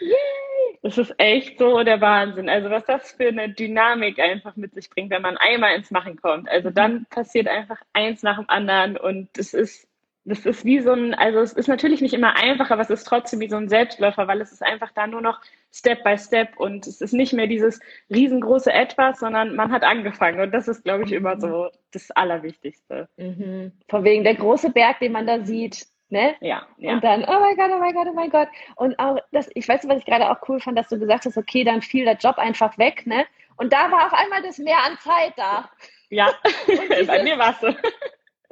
Das ist echt so der Wahnsinn. Also was das für eine Dynamik einfach mit sich bringt, wenn man einmal ins Machen kommt. Also mhm. dann passiert einfach eins nach dem anderen und es ist das ist wie so ein, also es ist natürlich nicht immer einfach, aber es ist trotzdem wie so ein Selbstläufer, weil es ist einfach da nur noch Step by Step und es ist nicht mehr dieses riesengroße Etwas, sondern man hat angefangen und das ist, glaube ich, immer so das Allerwichtigste. Mhm. Von wegen der große Berg, den man da sieht, ne? Ja, ja. Und dann, oh mein Gott, oh mein Gott, oh mein Gott. Und auch das, ich weiß, was ich gerade auch cool fand, dass du gesagt hast, okay, dann fiel der Job einfach weg, ne? Und da war auf einmal das Mehr an Zeit da. Ja, bei mir war es so.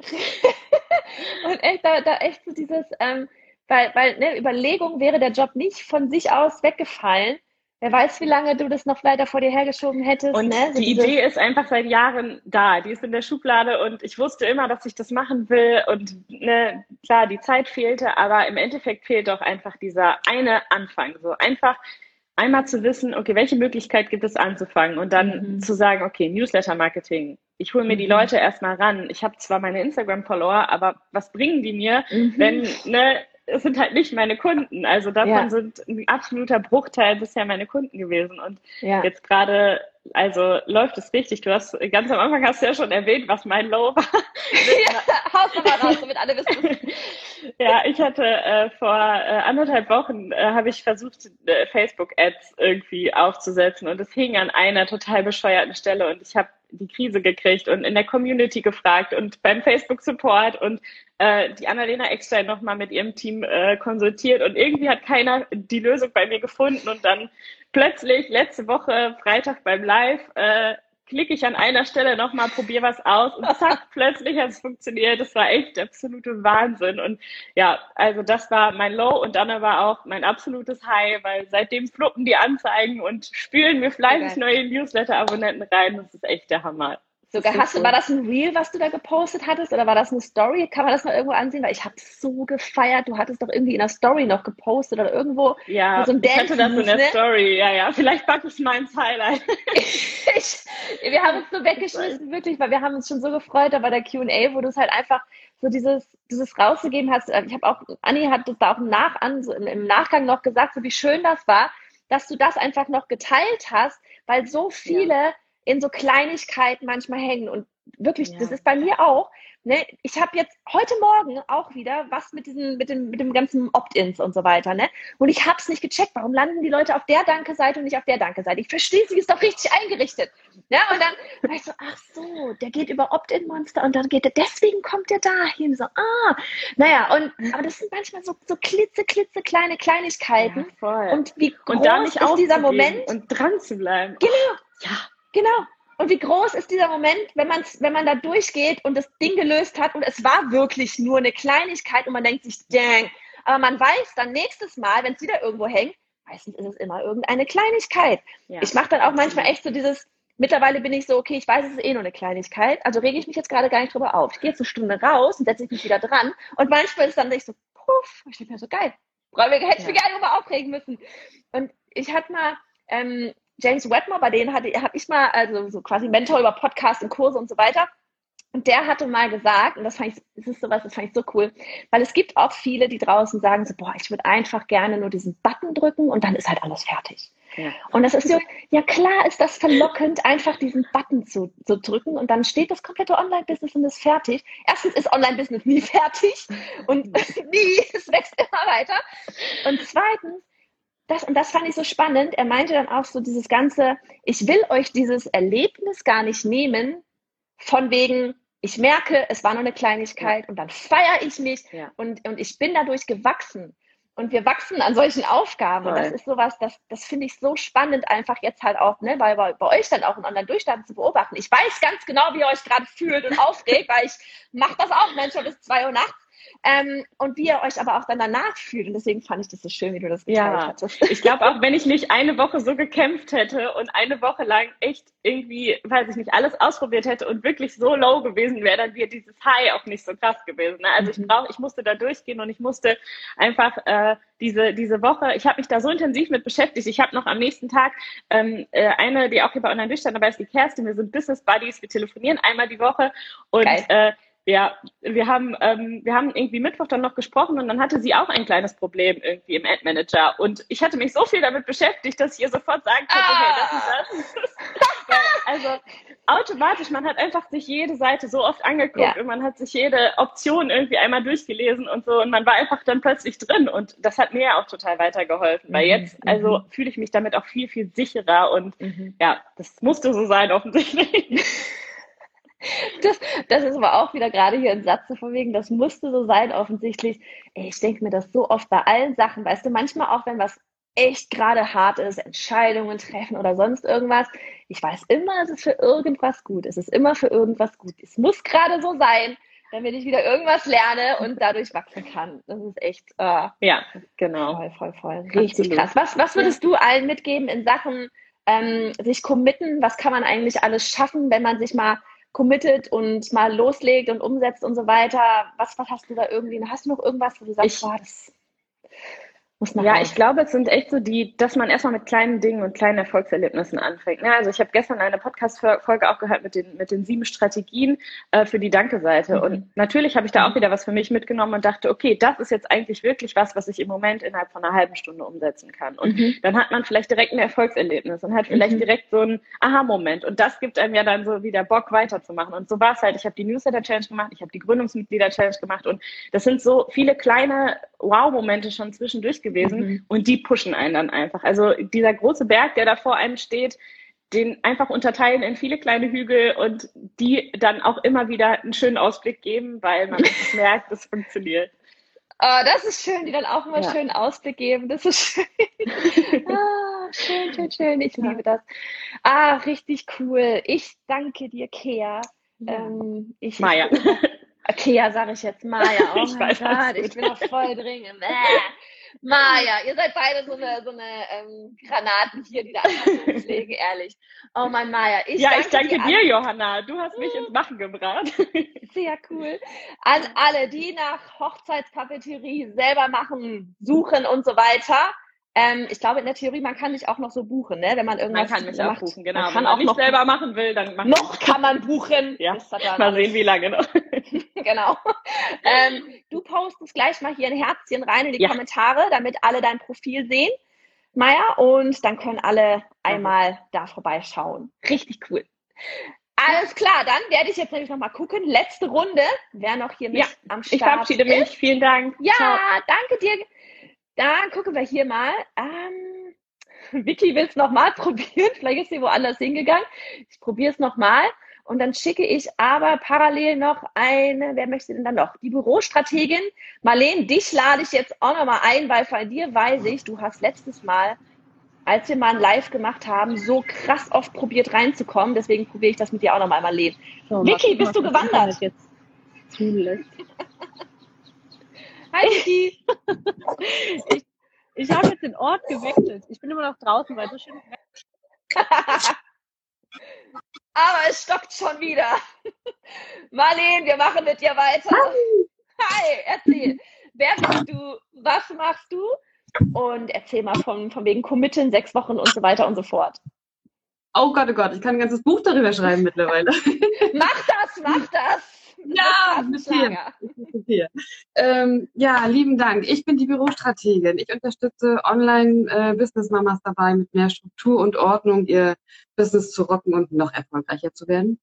und echt, da, da echt so dieses, ähm, weil, weil ne, Überlegung wäre der Job nicht von sich aus weggefallen. Wer weiß, wie lange du das noch weiter vor dir hergeschoben hättest. Und ne? So die Idee ist einfach seit Jahren da. Die ist in der Schublade und ich wusste immer, dass ich das machen will. Und ne, klar, die Zeit fehlte, aber im Endeffekt fehlt doch einfach dieser eine Anfang. So einfach einmal zu wissen, okay, welche Möglichkeit gibt es anzufangen und dann mhm. zu sagen, okay, Newsletter-Marketing. Ich hole mir die mhm. Leute erstmal ran. Ich habe zwar meine Instagram-Follower, aber was bringen die mir, mhm. wenn ne, es sind halt nicht meine Kunden. Also davon ja. sind ein absoluter Bruchteil bisher meine Kunden gewesen. Und ja. jetzt gerade, also läuft es richtig. Du hast ganz am Anfang hast du ja schon erwähnt, was mein Low war. ja, haust du mal raus, damit alle wissen. ja, ich hatte äh, vor äh, anderthalb Wochen äh, habe ich versucht, äh, Facebook-Ads irgendwie aufzusetzen und es hing an einer total bescheuerten Stelle und ich habe die Krise gekriegt und in der Community gefragt und beim Facebook Support und äh, die Annalena Eckstein nochmal mit ihrem Team äh, konsultiert und irgendwie hat keiner die Lösung bei mir gefunden und dann plötzlich letzte Woche Freitag beim live äh, klicke ich an einer Stelle nochmal, probiere was aus und zack, plötzlich hat es funktioniert. Das war echt absolute Wahnsinn. Und ja, also das war mein Low und dann aber auch mein absolutes High, weil seitdem fluppen die Anzeigen und spülen mir fleißig neue Newsletter-Abonnenten rein. Das ist echt der Hammer. Sogar hast du, war das ein Reel, was du da gepostet hattest, oder war das eine Story? Kann man das mal irgendwo ansehen? Weil ich habe so gefeiert. Du hattest doch irgendwie in der Story noch gepostet oder irgendwo. Ja, so ich hatte das in der ne? Story. Ja, ja. Vielleicht packe ich mal ins Highlight. ich, wir haben uns so weggeschmissen, wirklich, weil wir haben uns schon so gefreut, aber der Q&A, wo du es halt einfach so dieses, dieses rausgegeben hast. Ich habe auch, Anni hat das da auch im, Nach an, so im, im Nachgang noch gesagt, so wie schön das war, dass du das einfach noch geteilt hast, weil so viele ja in so Kleinigkeiten manchmal hängen. Und wirklich, ja. das ist bei mir auch. Ne? Ich habe jetzt heute Morgen auch wieder was mit diesem, mit dem, mit dem ganzen Opt-ins und so weiter. Ne? Und ich habe es nicht gecheckt. Warum landen die Leute auf der Danke-Seite und nicht auf der Danke-Seite? Ich verstehe, sie ist doch richtig eingerichtet. Ja, und dann war ich so, ach so, der geht über Opt-in-Monster und dann geht er, deswegen kommt er dahin. So, ah, naja, und aber das sind manchmal so, so klitze, klitze kleine Kleinigkeiten. Ja. Und wie groß und da nicht ist dieser Moment? Und dran zu bleiben. Genau. Ja. Genau. Und wie groß ist dieser Moment, wenn man, wenn man da durchgeht und das Ding gelöst hat und es war wirklich nur eine Kleinigkeit und man denkt sich, dang. Aber man weiß dann nächstes Mal, wenn es wieder irgendwo hängt, meistens ist es immer irgendeine Kleinigkeit. Ja. Ich mache dann auch manchmal echt so dieses, mittlerweile bin ich so, okay, ich weiß, es ist eh nur eine Kleinigkeit, also rege ich mich jetzt gerade gar nicht drüber auf. Ich gehe jetzt eine Stunde raus und setze mich wieder dran und manchmal ist dann nicht so, puff, ich denke mir so, geil, hätte ich ja. mich gar nicht drüber aufregen müssen. Und ich hatte mal, ähm, James Wedmore, bei denen hatte habe ich mal, also so quasi Mentor über Podcasts und Kurse und so weiter. Und der hatte mal gesagt, und das fand ich, das ist sowas, das fand ich so cool, weil es gibt auch viele, die draußen sagen so, boah, ich würde einfach gerne nur diesen Button drücken und dann ist halt alles fertig. Ja. Und das ist so, ja klar ist das verlockend, einfach diesen Button zu, zu drücken und dann steht das komplette Online-Business und ist fertig. Erstens ist Online-Business nie fertig und nie, es wächst immer weiter. Und zweitens das, und das fand ich so spannend. Er meinte dann auch so dieses ganze, ich will euch dieses Erlebnis gar nicht nehmen, von wegen, ich merke, es war nur eine Kleinigkeit ja. und dann feiere ich mich ja. und, und ich bin dadurch gewachsen. Und wir wachsen an solchen Aufgaben. Und das ist sowas, das, das finde ich so spannend, einfach jetzt halt auch, ne, bei, bei, bei euch dann auch in Online-Durchstarten zu beobachten. Ich weiß ganz genau, wie ihr euch gerade fühlt und aufregt, weil ich mache das auch manchmal bis zwei Uhr nachts ähm, und wie ihr euch aber auch dann danach fühlt. Und deswegen fand ich das so schön, wie du das geteilt ja. hattest. Ich glaube auch, wenn ich nicht eine Woche so gekämpft hätte und eine Woche lang echt irgendwie, weiß ich nicht, alles ausprobiert hätte und wirklich so low gewesen wäre, dann wäre dieses High auch nicht so krass gewesen. Ne? Also mhm. ich brauche, ich musste da durchgehen und ich musste einfach äh, diese, diese Woche, ich habe mich da so intensiv mit beschäftigt. Ich habe noch am nächsten Tag ähm, äh, eine, die auch hier bei Online durchstand, dabei ist die Kerstin, wir sind Business Buddies, wir telefonieren einmal die Woche und äh, ja, wir haben, ähm, wir haben irgendwie Mittwoch dann noch gesprochen und dann hatte sie auch ein kleines Problem irgendwie im Ad Manager. Und ich hatte mich so viel damit beschäftigt, dass ich ihr sofort sagen konnte, ah. hey, das ist das. also automatisch, man hat einfach sich jede Seite so oft angeguckt ja. und man hat sich jede Option irgendwie einmal durchgelesen und so und man war einfach dann plötzlich drin und das hat mir ja auch total weitergeholfen, weil mhm. jetzt, also mhm. fühle ich mich damit auch viel, viel sicherer und mhm. ja, das musste so sein offensichtlich. Das, das ist aber auch wieder gerade hier ein Satz von wegen, das musste so sein, offensichtlich. Ey, ich denke mir das so oft bei allen Sachen, weißt du, manchmal auch, wenn was echt gerade hart ist, Entscheidungen treffen oder sonst irgendwas. Ich weiß immer, es ist für irgendwas gut. Es ist immer für irgendwas gut. Es muss gerade so sein, damit ich wieder irgendwas lerne und dadurch wachsen kann. Das ist echt, äh, ja, genau. Voll, voll, voll. Richtig krass. Was, was würdest du allen mitgeben in Sachen ähm, sich committen? Was kann man eigentlich alles schaffen, wenn man sich mal committet und mal loslegt und umsetzt und so weiter. Was, was hast du da irgendwie? Hast du noch irgendwas, wo du sagst, ich, boah, das muss ja, rein. ich glaube, es sind echt so die, dass man erstmal mit kleinen Dingen und kleinen Erfolgserlebnissen anfängt. Ja, also ich habe gestern eine Podcast-Folge auch gehört mit den, mit den sieben Strategien äh, für die Danke-Seite. Mhm. Und natürlich habe ich da auch wieder was für mich mitgenommen und dachte, okay, das ist jetzt eigentlich wirklich was, was ich im Moment innerhalb von einer halben Stunde umsetzen kann. Und mhm. dann hat man vielleicht direkt ein Erfolgserlebnis und hat vielleicht mhm. direkt so einen Aha-Moment. Und das gibt einem ja dann so wieder Bock weiterzumachen. Und so war es halt. Ich habe die Newsletter-Challenge gemacht, ich habe die Gründungsmitglieder-Challenge gemacht und das sind so viele kleine Wow-Momente schon zwischendurch gewesen mhm. und die pushen einen dann einfach. Also dieser große Berg, der da vor einem steht, den einfach unterteilen in viele kleine Hügel und die dann auch immer wieder einen schönen Ausblick geben, weil man merkt, es funktioniert. Oh, das ist schön, die dann auch immer ja. schön Ausblick geben. Das ist schön. ah, schön, schön, schön. Ich liebe das. Ah, richtig cool. Ich danke dir, Kea. Ähm, ich, Maja. Kea sage ich jetzt. Maja. Oh ich mein Gott, ich bin noch voll drin. Maja, ihr seid beide so eine, so eine ähm, Granaten hier, die da legen, ehrlich. Oh mein Maja. Ich ja, danke ich danke dir, Johanna. Du hast mich ins Machen gebracht. Sehr cool. An alle, die nach Hochzeitspapeterie selber machen, suchen und so weiter. Ähm, ich glaube in der Theorie, man kann dich auch noch so buchen, ne? wenn man irgendwas Man kann mich macht. auch buchen, genau. Man Wenn kann man auch nicht noch selber machen will, dann macht noch kann man buchen. Ja. Das hat dann Mal sehen, wie lange noch. genau. Ähm, du postest gleich mal hier ein Herzchen rein in die Ja. Kommentare, damit alle dein Profil sehen, Maya, und dann können alle einmal da vorbeischauen. Richtig cool. Alles klar, dann werde ich jetzt nämlich nochmal gucken. Letzte Runde. Wer noch hier mit Ja, am Start Ich verabschiede mich. ist. Vielen Dank. Ja, Ciao. danke dir. Dann gucken wir hier mal. Ähm, Vicky will es nochmal probieren. Vielleicht ist sie woanders hingegangen. Ich probiere es nochmal. Und dann schicke ich aber parallel noch eine, wer möchte denn dann noch? Die Bürostrategin. Marlene, dich lade ich jetzt auch nochmal ein, weil von dir weiß ich, du hast letztes Mal, als wir mal ein Live gemacht haben, so krass oft probiert reinzukommen. Deswegen probiere ich das mit dir auch nochmal, Marlene. So, Vicky, bist du gewandert? Jetzt. Hi, Vicky. Ich, ich habe jetzt den Ort gewechselt. Ich bin immer noch draußen, weil so schön Aber es stockt schon wieder. Marlene, wir machen mit dir weiter. Hi, erzähl. Wer bist du? Was machst du? Und erzähl mal von, von wegen Committen, sechs Wochen und so weiter und so fort. Oh Gott, oh Gott, ich kann ein ganzes Buch darüber schreiben mittlerweile. Mach das, mach das. Ja, mit dir. Mit dir. Ähm, ja, lieben Dank. Ich bin die Bürostrategin. Ich unterstütze Online-Business-Mamas dabei, mit mehr Struktur und Ordnung ihr Business zu rocken und noch erfolgreicher zu werden.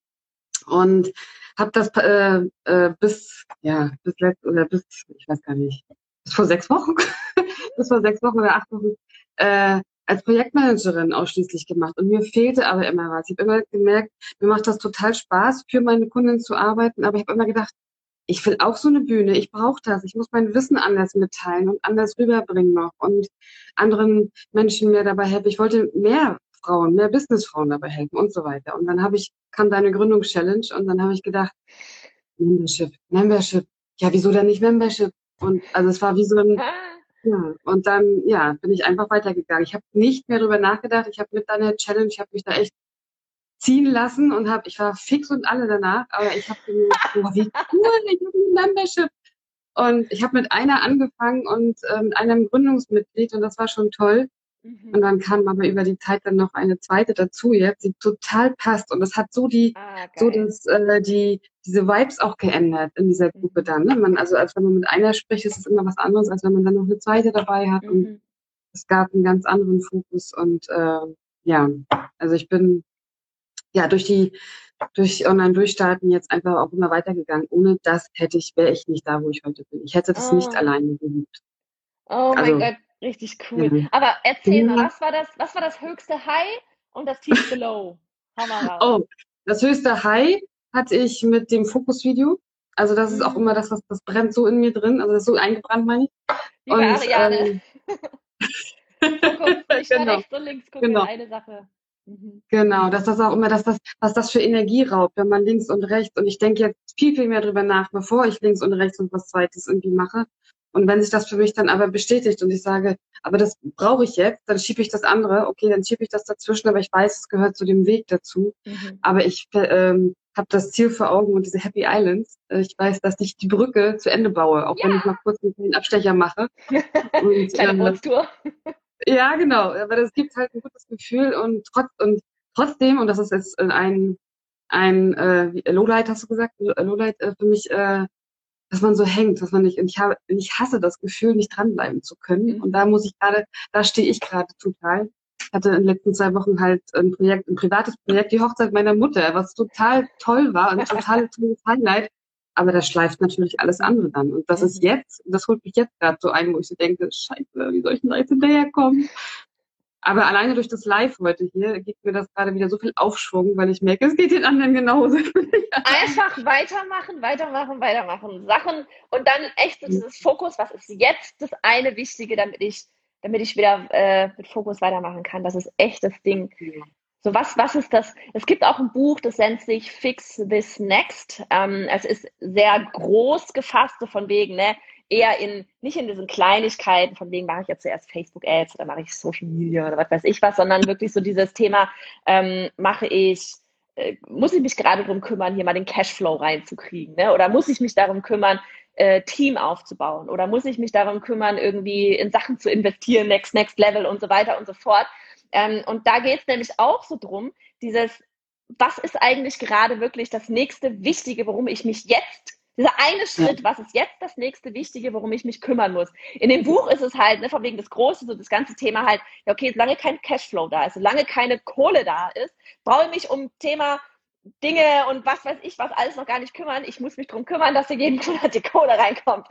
Und habe das äh, äh, bis, ja, bis letzt, oder bis, ich weiß gar nicht, bis vor sechs Wochen, bis vor sechs Wochen oder acht Wochen, äh, als Projektmanagerin ausschließlich gemacht. Und mir fehlte aber immer was. Ich habe immer gemerkt, mir macht das total Spaß, für meine Kunden zu arbeiten, aber ich habe immer gedacht, ich will auch so eine Bühne, ich brauche das, ich muss mein Wissen anders mitteilen und anders rüberbringen noch und anderen Menschen mehr dabei helfen. Ich wollte mehr Frauen, mehr Businessfrauen dabei helfen und so weiter. Und dann habe ich, kam deine Gründungschallenge und dann habe ich gedacht, Membership, Membership, ja, wieso denn nicht Membership? Und also es war wie so ein, und dann, ja, bin ich einfach weitergegangen. Ich habe nicht mehr drüber nachgedacht. Ich habe mit deiner Challenge, ich habe mich da echt ziehen lassen und habe, ich war fix und alle danach, aber ich habe gedacht, boah, wie cool, ich habe ein Membership. Und ich habe mit einer angefangen und äh, mit einem Gründungsmitglied und das war schon toll. Mhm. Und dann kam aber über die Zeit dann noch eine zweite dazu jetzt, die total passt. Und das hat so die, Ah, so das, äh, die, diese Vibes auch geändert in dieser Gruppe dann. Ne? Man, also als wenn man mit einer spricht, ist es immer was anderes, als wenn man dann noch eine zweite dabei hat. Und Mhm. es gab einen ganz anderen Fokus. Und äh, ja, also ich bin ja durch die durch Online-Durchstarten jetzt einfach auch immer weitergegangen. Ohne das hätte ich, wäre ich nicht da, wo ich heute bin. Ich hätte das nicht Oh. alleine geübt. Oh mein Also- Gott, richtig cool. Ja. Aber erzähl mal, Ja. was war das, was war das höchste High und das tiefste Low? Raus. Oh, das höchste High hatte ich mit dem Fokusvideo. Also das ist auch Mhm. immer das, was das brennt so in mir drin. Also das ist so eingebrannt, meine ich. Die Und, Ariane. ähm, nicht Genau. rechts und links gucken, Genau. eine Sache. Mhm. Genau, dass das auch immer, dass das, was das für Energie raubt, wenn man links und rechts, und ich denke jetzt viel, viel mehr drüber nach, bevor ich links und rechts und was Zweites irgendwie mache. Und wenn sich das für mich dann aber bestätigt und ich sage, aber das brauche ich jetzt, dann schiebe ich das andere, okay, dann schiebe ich das dazwischen, aber ich weiß, es gehört zu dem Weg dazu. Mhm. Aber ich ähm, habe das Ziel vor Augen und diese Happy Islands. Äh, Ich weiß, dass ich die Brücke zu Ende baue, auch wenn Ja. ich mal kurz einen Abstecher mache. Und, Kleine ähm, Bootstour. ja, genau. Aber das gibt halt ein gutes Gefühl und trotz und trotzdem, und das ist jetzt ein ein äh, Lowlight, hast du gesagt, Lowlight äh, für mich, äh, dass man so hängt, dass man nicht, und ich habe, ich hasse das Gefühl, nicht dranbleiben zu können. Mhm. Und da muss ich gerade, da stehe ich gerade total. Ich hatte in den letzten zwei Wochen halt ein Projekt, ein privates Projekt, die Hochzeit meiner Mutter, was total toll war und total tolles Highlight. Aber das schleift natürlich alles andere dann. Und das ist Mhm. jetzt, das holt mich jetzt gerade so ein, wo ich so denke, scheiße, wie soll ich denn da jetzt hinterherkommen? Aber alleine durch das Live heute hier gibt mir das gerade wieder so viel Aufschwung, weil ich merke, es geht den anderen genauso. Einfach weitermachen, weitermachen, weitermachen. Sachen und dann echt so dieses Fokus, was ist jetzt das eine Wichtige, damit ich damit ich wieder äh, mit Fokus weitermachen kann. Das ist echt das Ding. So, was, was ist das? Es gibt auch ein Buch, das nennt sich Fix This Next. Ähm, es ist sehr groß gefasst, so von wegen, ne, eher in, nicht in diesen Kleinigkeiten, von wegen mache ich jetzt zuerst Facebook-Ads oder mache ich Social Media oder was weiß ich was, sondern wirklich so dieses Thema, ähm, mache ich, äh, muss ich mich gerade darum kümmern, hier mal den Cashflow reinzukriegen, ne? Oder muss ich mich darum kümmern, äh, Team aufzubauen? Oder muss ich mich darum kümmern, irgendwie in Sachen zu investieren, next, next level und so weiter und so fort? Ähm, und da geht es nämlich auch so drum, dieses, was ist eigentlich gerade wirklich das nächste Wichtige, worum ich mich jetzt dieser eine Schritt, was ist jetzt das nächste Wichtige, worum ich mich kümmern muss? In dem Buch ist es halt, ne, von wegen das Große, so das ganze Thema halt, ja, okay, solange kein Cashflow da ist, solange keine Kohle da ist, brauche ich mich um Thema Dinge und was weiß ich, was alles noch gar nicht kümmern. Ich muss mich darum kümmern, dass hier jeden Monat die Kohle reinkommt.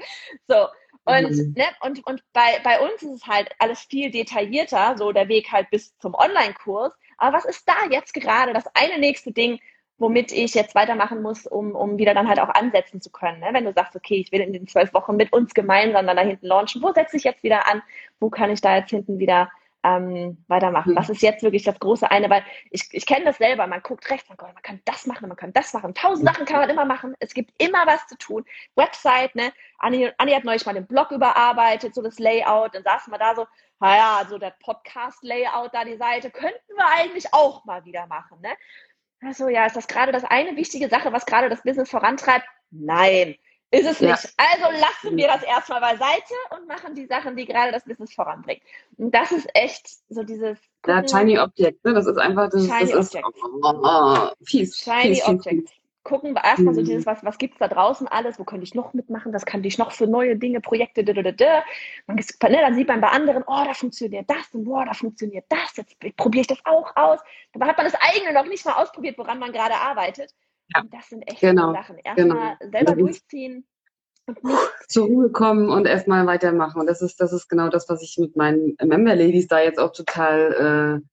So. Und, mhm. ne, und, und bei, bei uns ist es halt alles viel detaillierter, so der Weg halt bis zum Online-Kurs. Aber was ist da jetzt gerade das eine nächste Ding, womit ich jetzt weitermachen muss, um, um wieder dann halt auch ansetzen zu können. Ne? Wenn du sagst, okay, ich will in den zwölf Wochen mit uns gemeinsam dann da hinten launchen, wo setze ich jetzt wieder an? Wo kann ich da jetzt hinten wieder ähm, weitermachen? Mhm. Was ist jetzt wirklich das große eine? Weil ich, ich kenne das selber, man guckt rechts, man, man kann das machen, man kann das machen. Tausend Sachen kann man immer machen. Es gibt immer was zu tun. Website, ne? Anni, Anni hat neulich mal den Blog überarbeitet, so das Layout. Dann saßen wir da so, naja, so der Podcast-Layout da, die Seite, könnten wir eigentlich auch mal wieder machen, ne? Also ja, ist das gerade das eine wichtige Sache, was gerade das Business vorantreibt? Nein, ist es ja. nicht. Also lassen wir das erstmal beiseite und machen die Sachen, die gerade das Business voranbringen. Und das ist echt so dieses. Ja, Shiny Object, ne? Das ist einfach das, Shiny das Object. ist oh, oh, oh, fies. Shiny fies, Object. Fies gucken erstmal so mhm. dieses, was, was gibt's da draußen alles, wo könnte ich noch mitmachen, was kann ich noch für neue Dinge, Projekte, da, da, da. Man, ne, dann sieht man bei anderen, oh, da funktioniert das und boah, da funktioniert das, jetzt probiere ich das auch aus. Dabei hat man das eigene noch nicht mal ausprobiert, woran man gerade arbeitet. Ja. Und das sind echt genau. Sachen. Erstmal genau. selber durchziehen, zur Ruhe kommen und erstmal weitermachen. Und das ist, das ist genau das, was ich mit meinen Member-Ladies da jetzt auch total äh,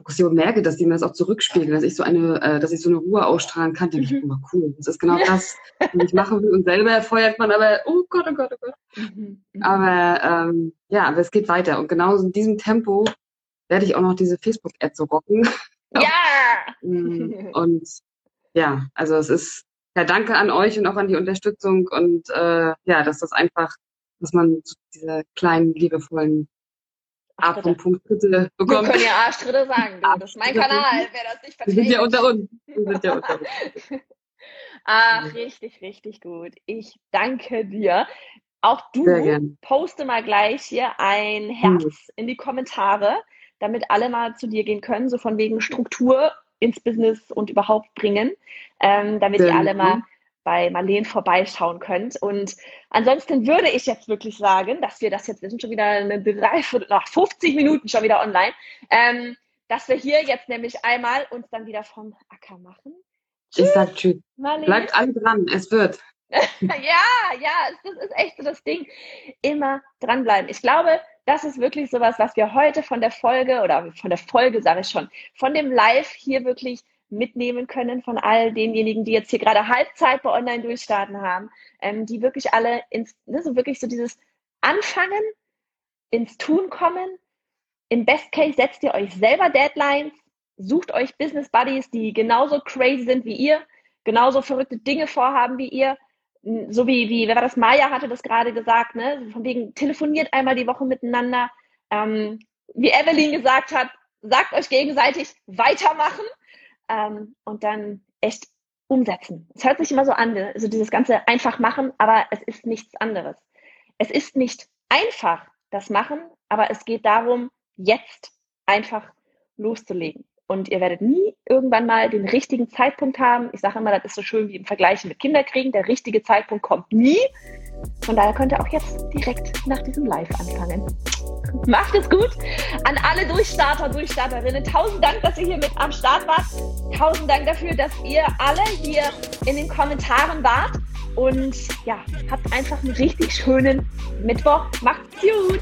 Fokussierung merke, dass die mir das auch zurückspiegeln, dass ich so eine, äh, dass ich so eine Ruhe ausstrahlen kann, denke ich, mhm. oh, cool. Das ist genau das, was ich machen will. Und selber feuert man aber, oh Gott, oh Gott, oh Gott. Mhm. Mhm. Aber ähm, ja, aber es geht weiter. Und genau in diesem Tempo werde ich auch noch diese Facebook-Ad so rocken. ja! Mm, und ja, also es ist ja danke an euch und auch an die Unterstützung und äh, ja, dass das einfach, dass man diese kleinen liebevollen A. Punkt Dritte bekommen. Wir können ja Arschtritte sagen. Du. Das ist mein Kanal, wer das nicht versteht. Wir sind ja unter uns. Wir sind ja unter uns. Ach, richtig, richtig gut. Ich danke dir. Auch du poste mal gleich hier ein Herz mhm. in die Kommentare, damit alle mal zu dir gehen können, so von wegen Struktur ins Business und überhaupt bringen, ähm, damit ihr alle mal bei Marleen vorbeischauen könnt. Und ansonsten würde ich jetzt wirklich sagen, dass wir das jetzt, wir sind schon wieder eine Dreiviertel, nach 50 Minuten schon wieder online, ähm, dass wir hier jetzt nämlich einmal uns dann wieder vom Acker machen. Tschüss, ich sag tschüss. Marleen. Bleibt alle dran, es wird. ja, ja, das ist echt so das Ding. Immer dranbleiben. Ich glaube, das ist wirklich sowas, was wir heute von der Folge oder von der Folge, sage ich schon, von dem Live hier wirklich mitnehmen können von all denjenigen, die jetzt hier gerade Halbzeit bei Online durchstarten haben, ähm, die wirklich alle ins, ne, so wirklich so dieses Anfangen, ins Tun kommen. Im Best Case setzt ihr euch selber Deadlines, sucht euch Business Buddies, die genauso crazy sind wie ihr, genauso verrückte Dinge vorhaben wie ihr. So wie, wie, wer war das? Maya hatte das gerade gesagt, ne? Von wegen, telefoniert einmal die Woche miteinander. Ähm, wie Evelyn gesagt hat, sagt euch gegenseitig weitermachen ähm, und dann echt umsetzen. Es hört sich immer so an, also dieses ganze einfach machen, aber es ist nichts anderes. Es ist nicht einfach, das Machen, aber es geht darum, jetzt einfach loszulegen. Und ihr werdet nie irgendwann mal den richtigen Zeitpunkt haben. Ich sage immer, das ist so schön wie im Vergleich mit Kinderkriegen. Der richtige Zeitpunkt kommt nie. Von daher könnt ihr auch jetzt direkt nach diesem Live anfangen. Macht es gut. An alle Durchstarter, Durchstarterinnen, tausend Dank, dass ihr hier mit am Start wart. Tausend Dank dafür, dass ihr alle hier in den Kommentaren wart. Und ja, habt einfach einen richtig schönen Mittwoch. Macht's gut.